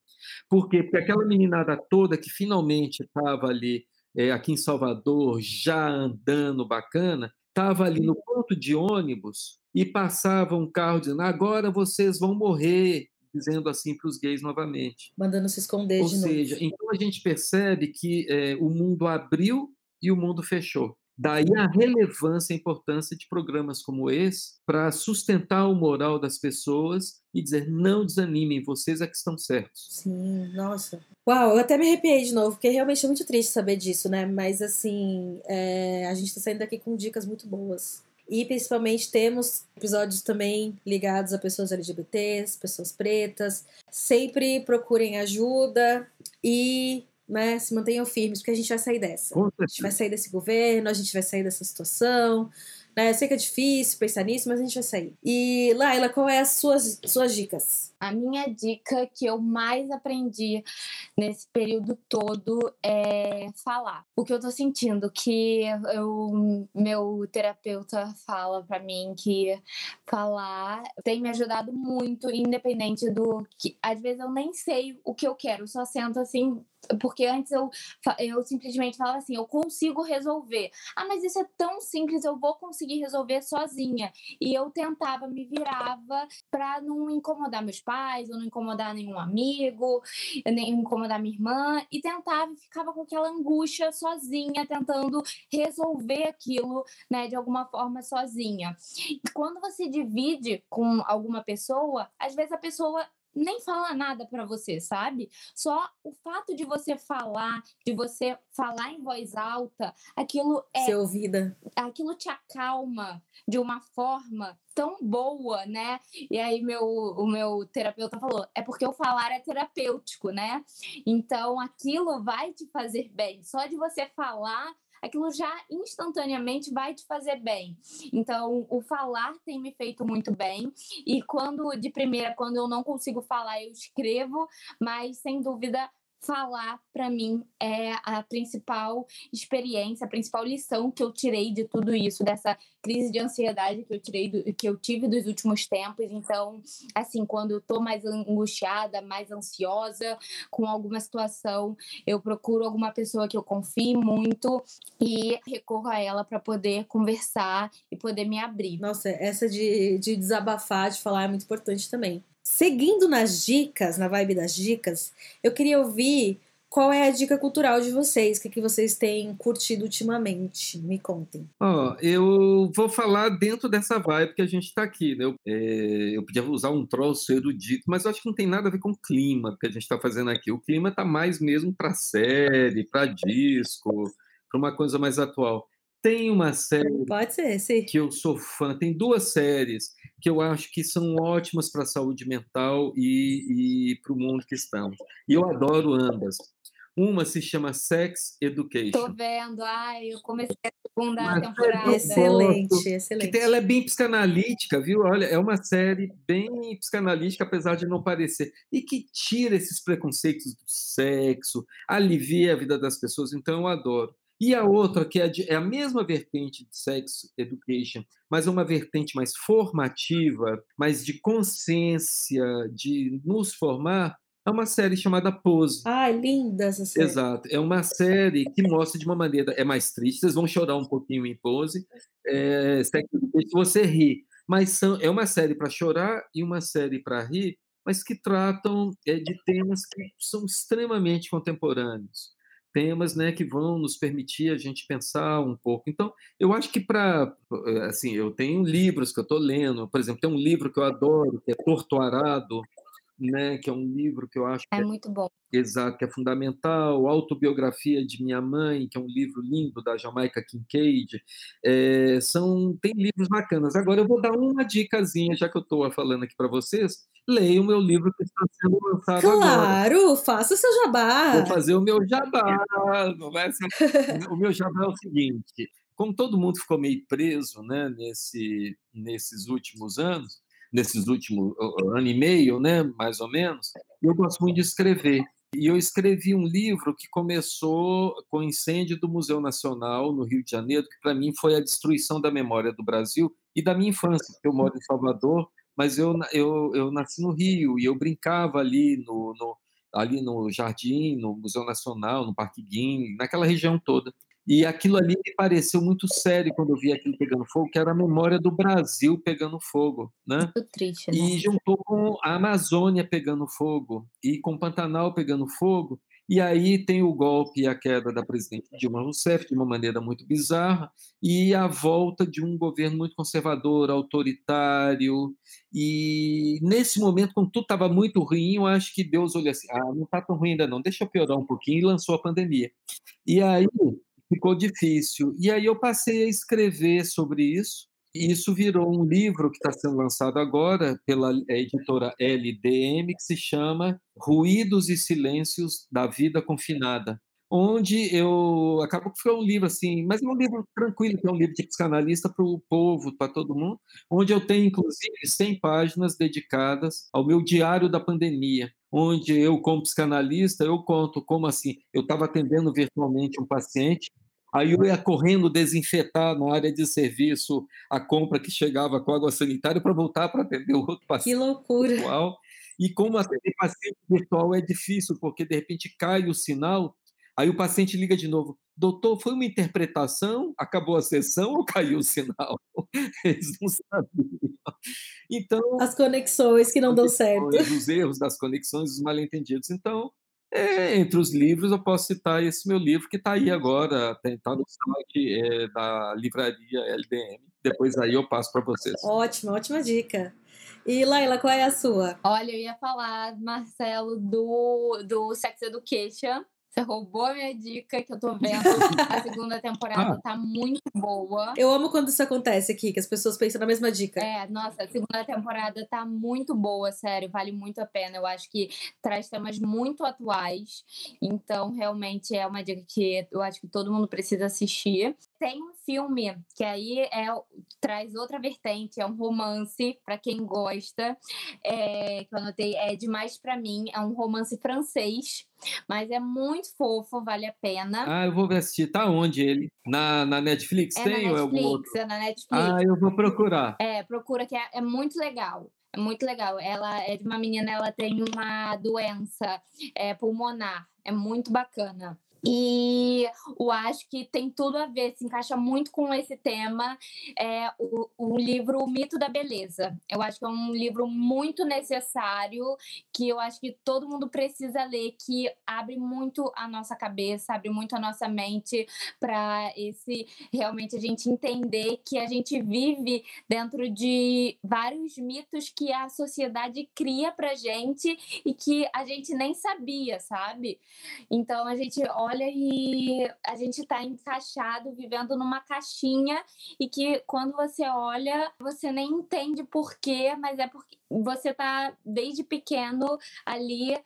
Por quê? Porque aquela meninada toda que finalmente estava ali, é, aqui em Salvador, já andando bacana, estava ali no ponto de ônibus e passava um carro dizendo: agora vocês vão morrer dizendo assim para os gays novamente. Mandando se esconder Ou de seja, novo. então a gente percebe que é, o mundo abriu e o mundo fechou. Daí a relevância e a importância de programas como esse para sustentar o moral das pessoas e dizer não desanimem, vocês é que estão certos. Sim, nossa. Uau, eu até me arrepiei de novo, porque realmente é muito triste saber disso, né? Mas assim, é, a gente está saindo daqui com dicas muito boas. E principalmente temos episódios também ligados a pessoas LGBTs, pessoas pretas. Sempre procurem ajuda e né, se mantenham firmes, porque a gente vai sair dessa. A gente vai sair desse governo, a gente vai sair dessa situação. Né? Eu sei que é difícil pensar nisso, mas a gente vai sair. E, Laila, qual é as suas, suas dicas? A minha dica que eu mais aprendi nesse período todo é falar. O que eu tô sentindo, que eu, meu terapeuta fala para mim que falar tem me ajudado muito, independente do que. Às vezes eu nem sei o que eu quero, só sento assim, porque antes eu, eu simplesmente falava assim, eu consigo resolver. Ah, mas isso é tão simples, eu vou conseguir resolver sozinha. E eu tentava, me virava para não incomodar meus pais, ou não incomodar nenhum amigo, nem incomodar minha irmã, e tentava e ficava com aquela angústia sozinha, tentando resolver aquilo, né, de alguma forma sozinha. E quando você divide com alguma pessoa, às vezes a pessoa nem fala nada para você, sabe? Só o fato de você falar, de você falar em voz alta, aquilo é Ser ouvida. aquilo te acalma de uma forma tão boa, né? E aí meu o meu terapeuta falou, é porque o falar é terapêutico, né? Então aquilo vai te fazer bem. Só de você falar aquilo já instantaneamente vai te fazer bem. Então, o falar tem me feito muito bem. E quando, de primeira, quando eu não consigo falar, eu escrevo, mas sem dúvida falar para mim é a principal experiência, a principal lição que eu tirei de tudo isso, dessa crise de ansiedade que eu tirei do, que eu tive dos últimos tempos. Então, assim, quando eu tô mais angustiada, mais ansiosa com alguma situação, eu procuro alguma pessoa que eu confie muito e recorro a ela para poder conversar e poder me abrir. Nossa, essa de, de desabafar, de falar é muito importante também. Seguindo nas dicas, na vibe das dicas, eu queria ouvir qual é a dica cultural de vocês, o que, que vocês têm curtido ultimamente. Me contem. Ó, eu vou falar dentro dessa vibe que a gente está aqui. Né? Eu, é, eu podia usar um troço erudito, mas eu acho que não tem nada a ver com o clima que a gente está fazendo aqui. O clima está mais mesmo para série, para disco, para uma coisa mais atual. Tem uma série Pode ser, sim. que eu sou fã, tem duas séries que eu acho que são ótimas para a saúde mental e, e para o mundo que estamos. E eu adoro ambas. Uma se chama Sex Education. Tô vendo, ai, eu comecei a segunda Uma temporada. Excelente, excelente. Tem, ela é bem psicanalítica, viu? Olha, é uma série bem psicanalítica, apesar de não parecer. E que tira esses preconceitos do sexo, alivia a vida das pessoas, então eu adoro. E a outra, que é, de, é, a mesma vertente de Sex Education, mas é uma vertente mais formativa, mais de consciência, de nos formar, é uma série chamada Pose. Ai, linda essa série. Exato. É uma série que mostra de uma maneira. É mais triste, vocês vão chorar um pouquinho em Pose. É, Sex Education, você ri. Mas são, é uma série para chorar e uma série para rir, mas que tratam é, de temas que são extremamente contemporâneos temas né, que vão nos permitir a gente pensar um pouco. Então, eu acho que para. Assim, eu tenho livros que eu estou lendo, por exemplo, tem um livro que eu adoro, que é Torto Arado, né, que é um livro que eu acho é, é muito bom. Exato, que é fundamental. Autobiografia de Minha Mãe, que é um livro lindo da Jamaica Kincaid. É, são, tem livros bacanas. Agora eu vou dar uma dicasinha, já que eu estou falando aqui para vocês. Leia o meu livro que está sendo lançado claro, agora. Claro, faça o seu jabá. Vou fazer o meu jabá. o meu jabá é o seguinte: como todo mundo ficou meio preso né, nesse, nesses últimos anos, nesses últimos ano e meio, né, mais ou menos, eu gosto muito de escrever. E eu escrevi um livro que começou com o incêndio do Museu Nacional no Rio de Janeiro, que para mim foi a destruição da memória do Brasil e da minha infância, eu moro em Salvador, mas eu, eu, eu nasci no Rio e eu brincava ali no, no ali no Jardim, no Museu Nacional, no Parque Guim, naquela região toda. E aquilo ali me pareceu muito sério quando eu vi aquilo pegando fogo, que era a memória do Brasil pegando fogo, né? Muito triste, né? E juntou com a Amazônia pegando fogo e com o Pantanal pegando fogo. E aí tem o golpe e a queda da presidente Dilma Rousseff de uma maneira muito bizarra e a volta de um governo muito conservador, autoritário. E nesse momento, quando tudo estava muito ruim, eu acho que Deus olhou assim: ah, não está tão ruim ainda não, deixa eu piorar um pouquinho, e lançou a pandemia. E aí ficou difícil. E aí eu passei a escrever sobre isso, e isso virou um livro que está sendo lançado agora pela editora LDM, que se chama Ruídos e Silêncios da Vida Confinada, onde eu acabo que foi um livro assim, mas é um livro tranquilo, que é um livro de psicanalista para o povo, para todo mundo, onde eu tenho inclusive 100 páginas dedicadas ao meu diário da pandemia, onde eu como psicanalista eu conto como assim, eu estava atendendo virtualmente um paciente Aí eu ia correndo desinfetar na área de serviço a compra que chegava com água sanitária para voltar para atender o outro paciente. Que loucura! Virtual. E como atender paciente virtual é difícil, porque de repente cai o sinal, aí o paciente liga de novo. Doutor, foi uma interpretação? Acabou a sessão ou caiu o sinal? Eles não sabiam. Então. As conexões que não dão certo. Os erros das conexões, os mal entendidos. Então, é, entre os livros, eu posso citar esse meu livro, que está aí agora, está no site é, da livraria LDM. Depois aí eu passo para vocês. Ótima, ótima dica. E Laila, qual é a sua? Olha, eu ia falar, Marcelo, do, do Sex Education. Você roubou a minha dica que eu tô vendo. A segunda temporada ah. tá muito boa. Eu amo quando isso acontece aqui, que as pessoas pensam na mesma dica. É, nossa, a segunda temporada tá muito boa, sério, vale muito a pena. Eu acho que traz temas muito atuais. Então, realmente é uma dica que eu acho que todo mundo precisa assistir. Tem um filme que aí é, traz outra vertente, é um romance para quem gosta, é, que eu anotei, é demais para mim, é um romance francês, mas é muito fofo, vale a pena. Ah, eu vou assistir. Tá onde ele? Na, na Netflix é tem na Netflix, ou é algum outro? É na Netflix. Ah, eu vou procurar. É, procura que é, é muito legal. É muito legal. Ela é de uma menina, ela tem uma doença é, pulmonar. É muito bacana. E eu acho que tem tudo a ver, se encaixa muito com esse tema, é o, o livro O Mito da Beleza. Eu acho que é um livro muito necessário, que eu acho que todo mundo precisa ler, que abre muito a nossa cabeça, abre muito a nossa mente para esse realmente a gente entender que a gente vive dentro de vários mitos que a sociedade cria pra gente e que a gente nem sabia, sabe? Então a gente olha olha e a gente está encaixado, vivendo numa caixinha e que quando você olha, você nem entende por quê, mas é porque você está desde pequeno ali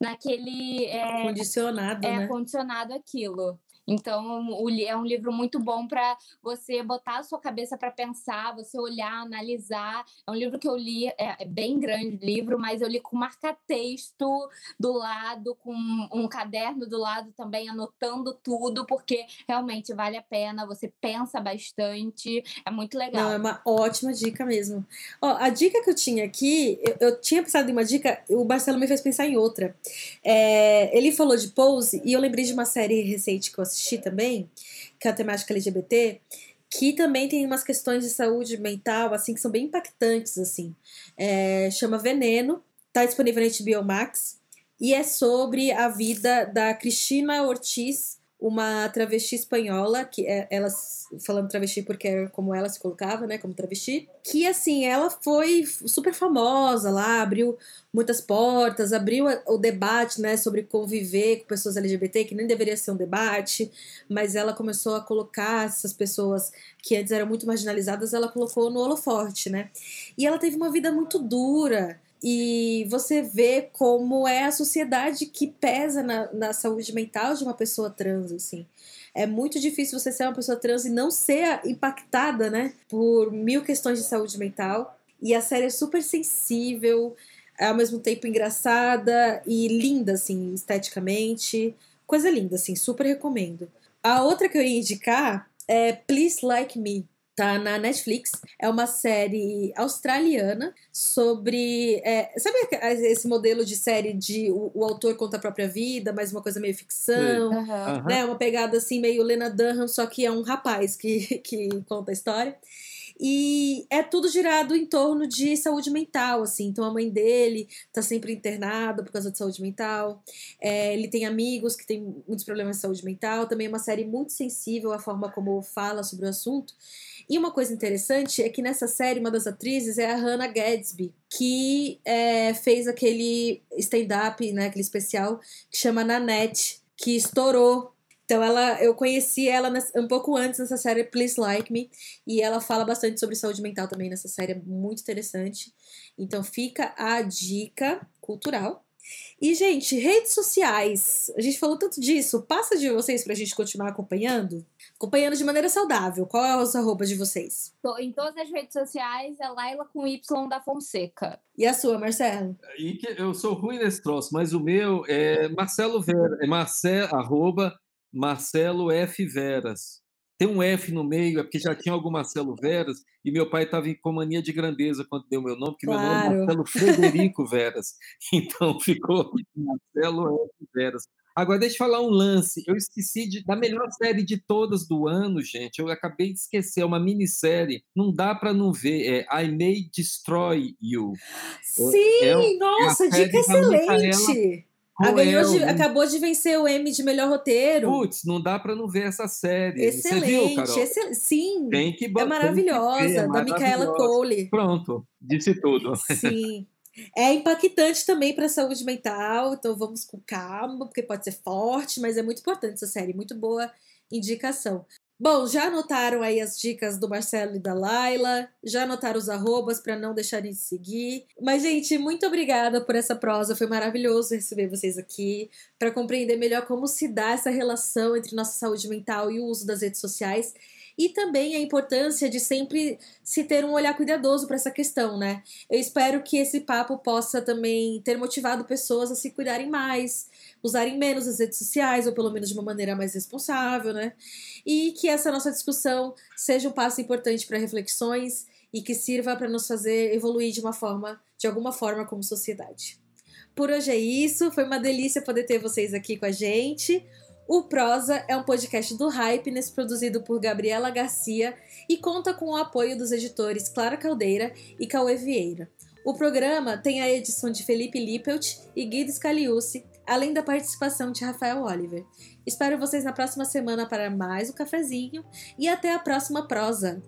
naquele. É, condicionado. É, né? condicionado aquilo. Então, é um livro muito bom para você botar a sua cabeça para pensar, você olhar, analisar. É um livro que eu li, é, é bem grande o livro, mas eu li com marca-texto do lado, com um caderno do lado também, anotando tudo, porque realmente vale a pena, você pensa bastante, é muito legal. Não, é uma ótima dica mesmo. Ó, a dica que eu tinha aqui, eu, eu tinha pensado em uma dica, o Marcelo me fez pensar em outra. É, ele falou de pose e eu lembrei de uma série recente que eu assisti também, que é a temática LGBT, que também tem umas questões de saúde mental, assim, que são bem impactantes, assim. É, chama Veneno, tá disponível na HBO Max, e é sobre a vida da Cristina Ortiz, uma travesti espanhola, que é, ela falando travesti porque é como ela se colocava, né, como travesti, que assim, ela foi super famosa lá, abriu muitas portas, abriu o debate, né, sobre conviver com pessoas LGBT, que nem deveria ser um debate, mas ela começou a colocar essas pessoas que antes eram muito marginalizadas, ela colocou no holoforte, né? E ela teve uma vida muito dura, e você vê como é a sociedade que pesa na, na saúde mental de uma pessoa trans, assim. É muito difícil você ser uma pessoa trans e não ser impactada, né, por mil questões de saúde mental. E a série é super sensível, ao mesmo tempo engraçada e linda, assim, esteticamente. Coisa linda, assim, super recomendo. A outra que eu ia indicar é Please Like Me, Tá na Netflix. É uma série australiana sobre. É, sabe esse modelo de série de o, o, autor conta a própria vida, mas uma coisa meio ficção? Uhum. Né? Uma pegada assim, meio Lena Dunham, só que é um rapaz que, que conta a história. E é tudo girado em torno de saúde mental, assim. Então a mãe dele tá sempre internada por causa de saúde mental. É, ele tem amigos que têm muitos problemas de saúde mental. Também é uma série muito sensível à forma como fala sobre o assunto. E uma coisa interessante é que nessa série, uma das atrizes é a Hannah Gadsby, que é, fez aquele stand-up, né, aquele especial que chama Nanette, que estourou. Então ela, eu conheci ela um pouco antes nessa série Please Like Me e ela fala bastante sobre saúde mental também nessa série, é muito interessante. Então fica a dica cultural. E, gente, redes sociais. A gente falou tanto disso. Passa de vocês pra gente continuar acompanhando? Acompanhando de maneira saudável. Qual é os arrobas de vocês? Em todas as redes sociais é Laila com Y da Fonseca. E a sua, Marcelo? E que eu sou ruim nesse troço, mas o meu é Marcelo Vera, é Marcelo, arroba Marcelo F. Veras. Tem um F no meio, é porque já tinha algum Marcelo Veras, e meu pai estava com mania de grandeza quando deu meu nome, porque claro. meu nome é Marcelo Frederico Veras. Então ficou Marcelo F. Veras. Agora, deixa eu falar um lance. Eu esqueci de, da melhor série de todas do ano, gente. Eu acabei de esquecer, é uma minissérie. Não dá para não ver. É I May Destroy You. Sim, é, é nossa, dica excelente. Ganhou de, acabou de vencer o M de melhor roteiro. Putz, não dá para não ver essa série. Excelente, viu? Excel... sim. Tem que É maravilhosa, ver, é da Micaela Cole. Pronto, disse tudo. Sim. É impactante também para a saúde mental, então vamos com calma, porque pode ser forte, mas é muito importante essa série, muito boa indicação. Bom, já anotaram aí as dicas do Marcelo e da Laila, já anotaram os arrobas para não deixarem de seguir. Mas, gente, muito obrigada por essa prosa, foi maravilhoso receber vocês aqui, para compreender melhor como se dá essa relação entre nossa saúde mental e o uso das redes sociais e também a importância de sempre se ter um olhar cuidadoso para essa questão, né? Eu espero que esse papo possa também ter motivado pessoas a se cuidarem mais, usarem menos as redes sociais, ou pelo menos de uma maneira mais responsável, né? E que essa nossa discussão seja um passo importante para reflexões e que sirva para nos fazer evoluir de uma forma, de alguma forma, como sociedade. Por hoje é isso, foi uma delícia poder ter vocês aqui com a gente. O Prosa é um podcast do Hypeness produzido por Gabriela Garcia e conta com o apoio dos editores Clara Caldeira e Cauê Vieira. O programa tem a edição de Felipe Lippelt e Guido Scaliucci, além da participação de Rafael Oliver. Espero vocês na próxima semana para mais um cafezinho e até a próxima prosa!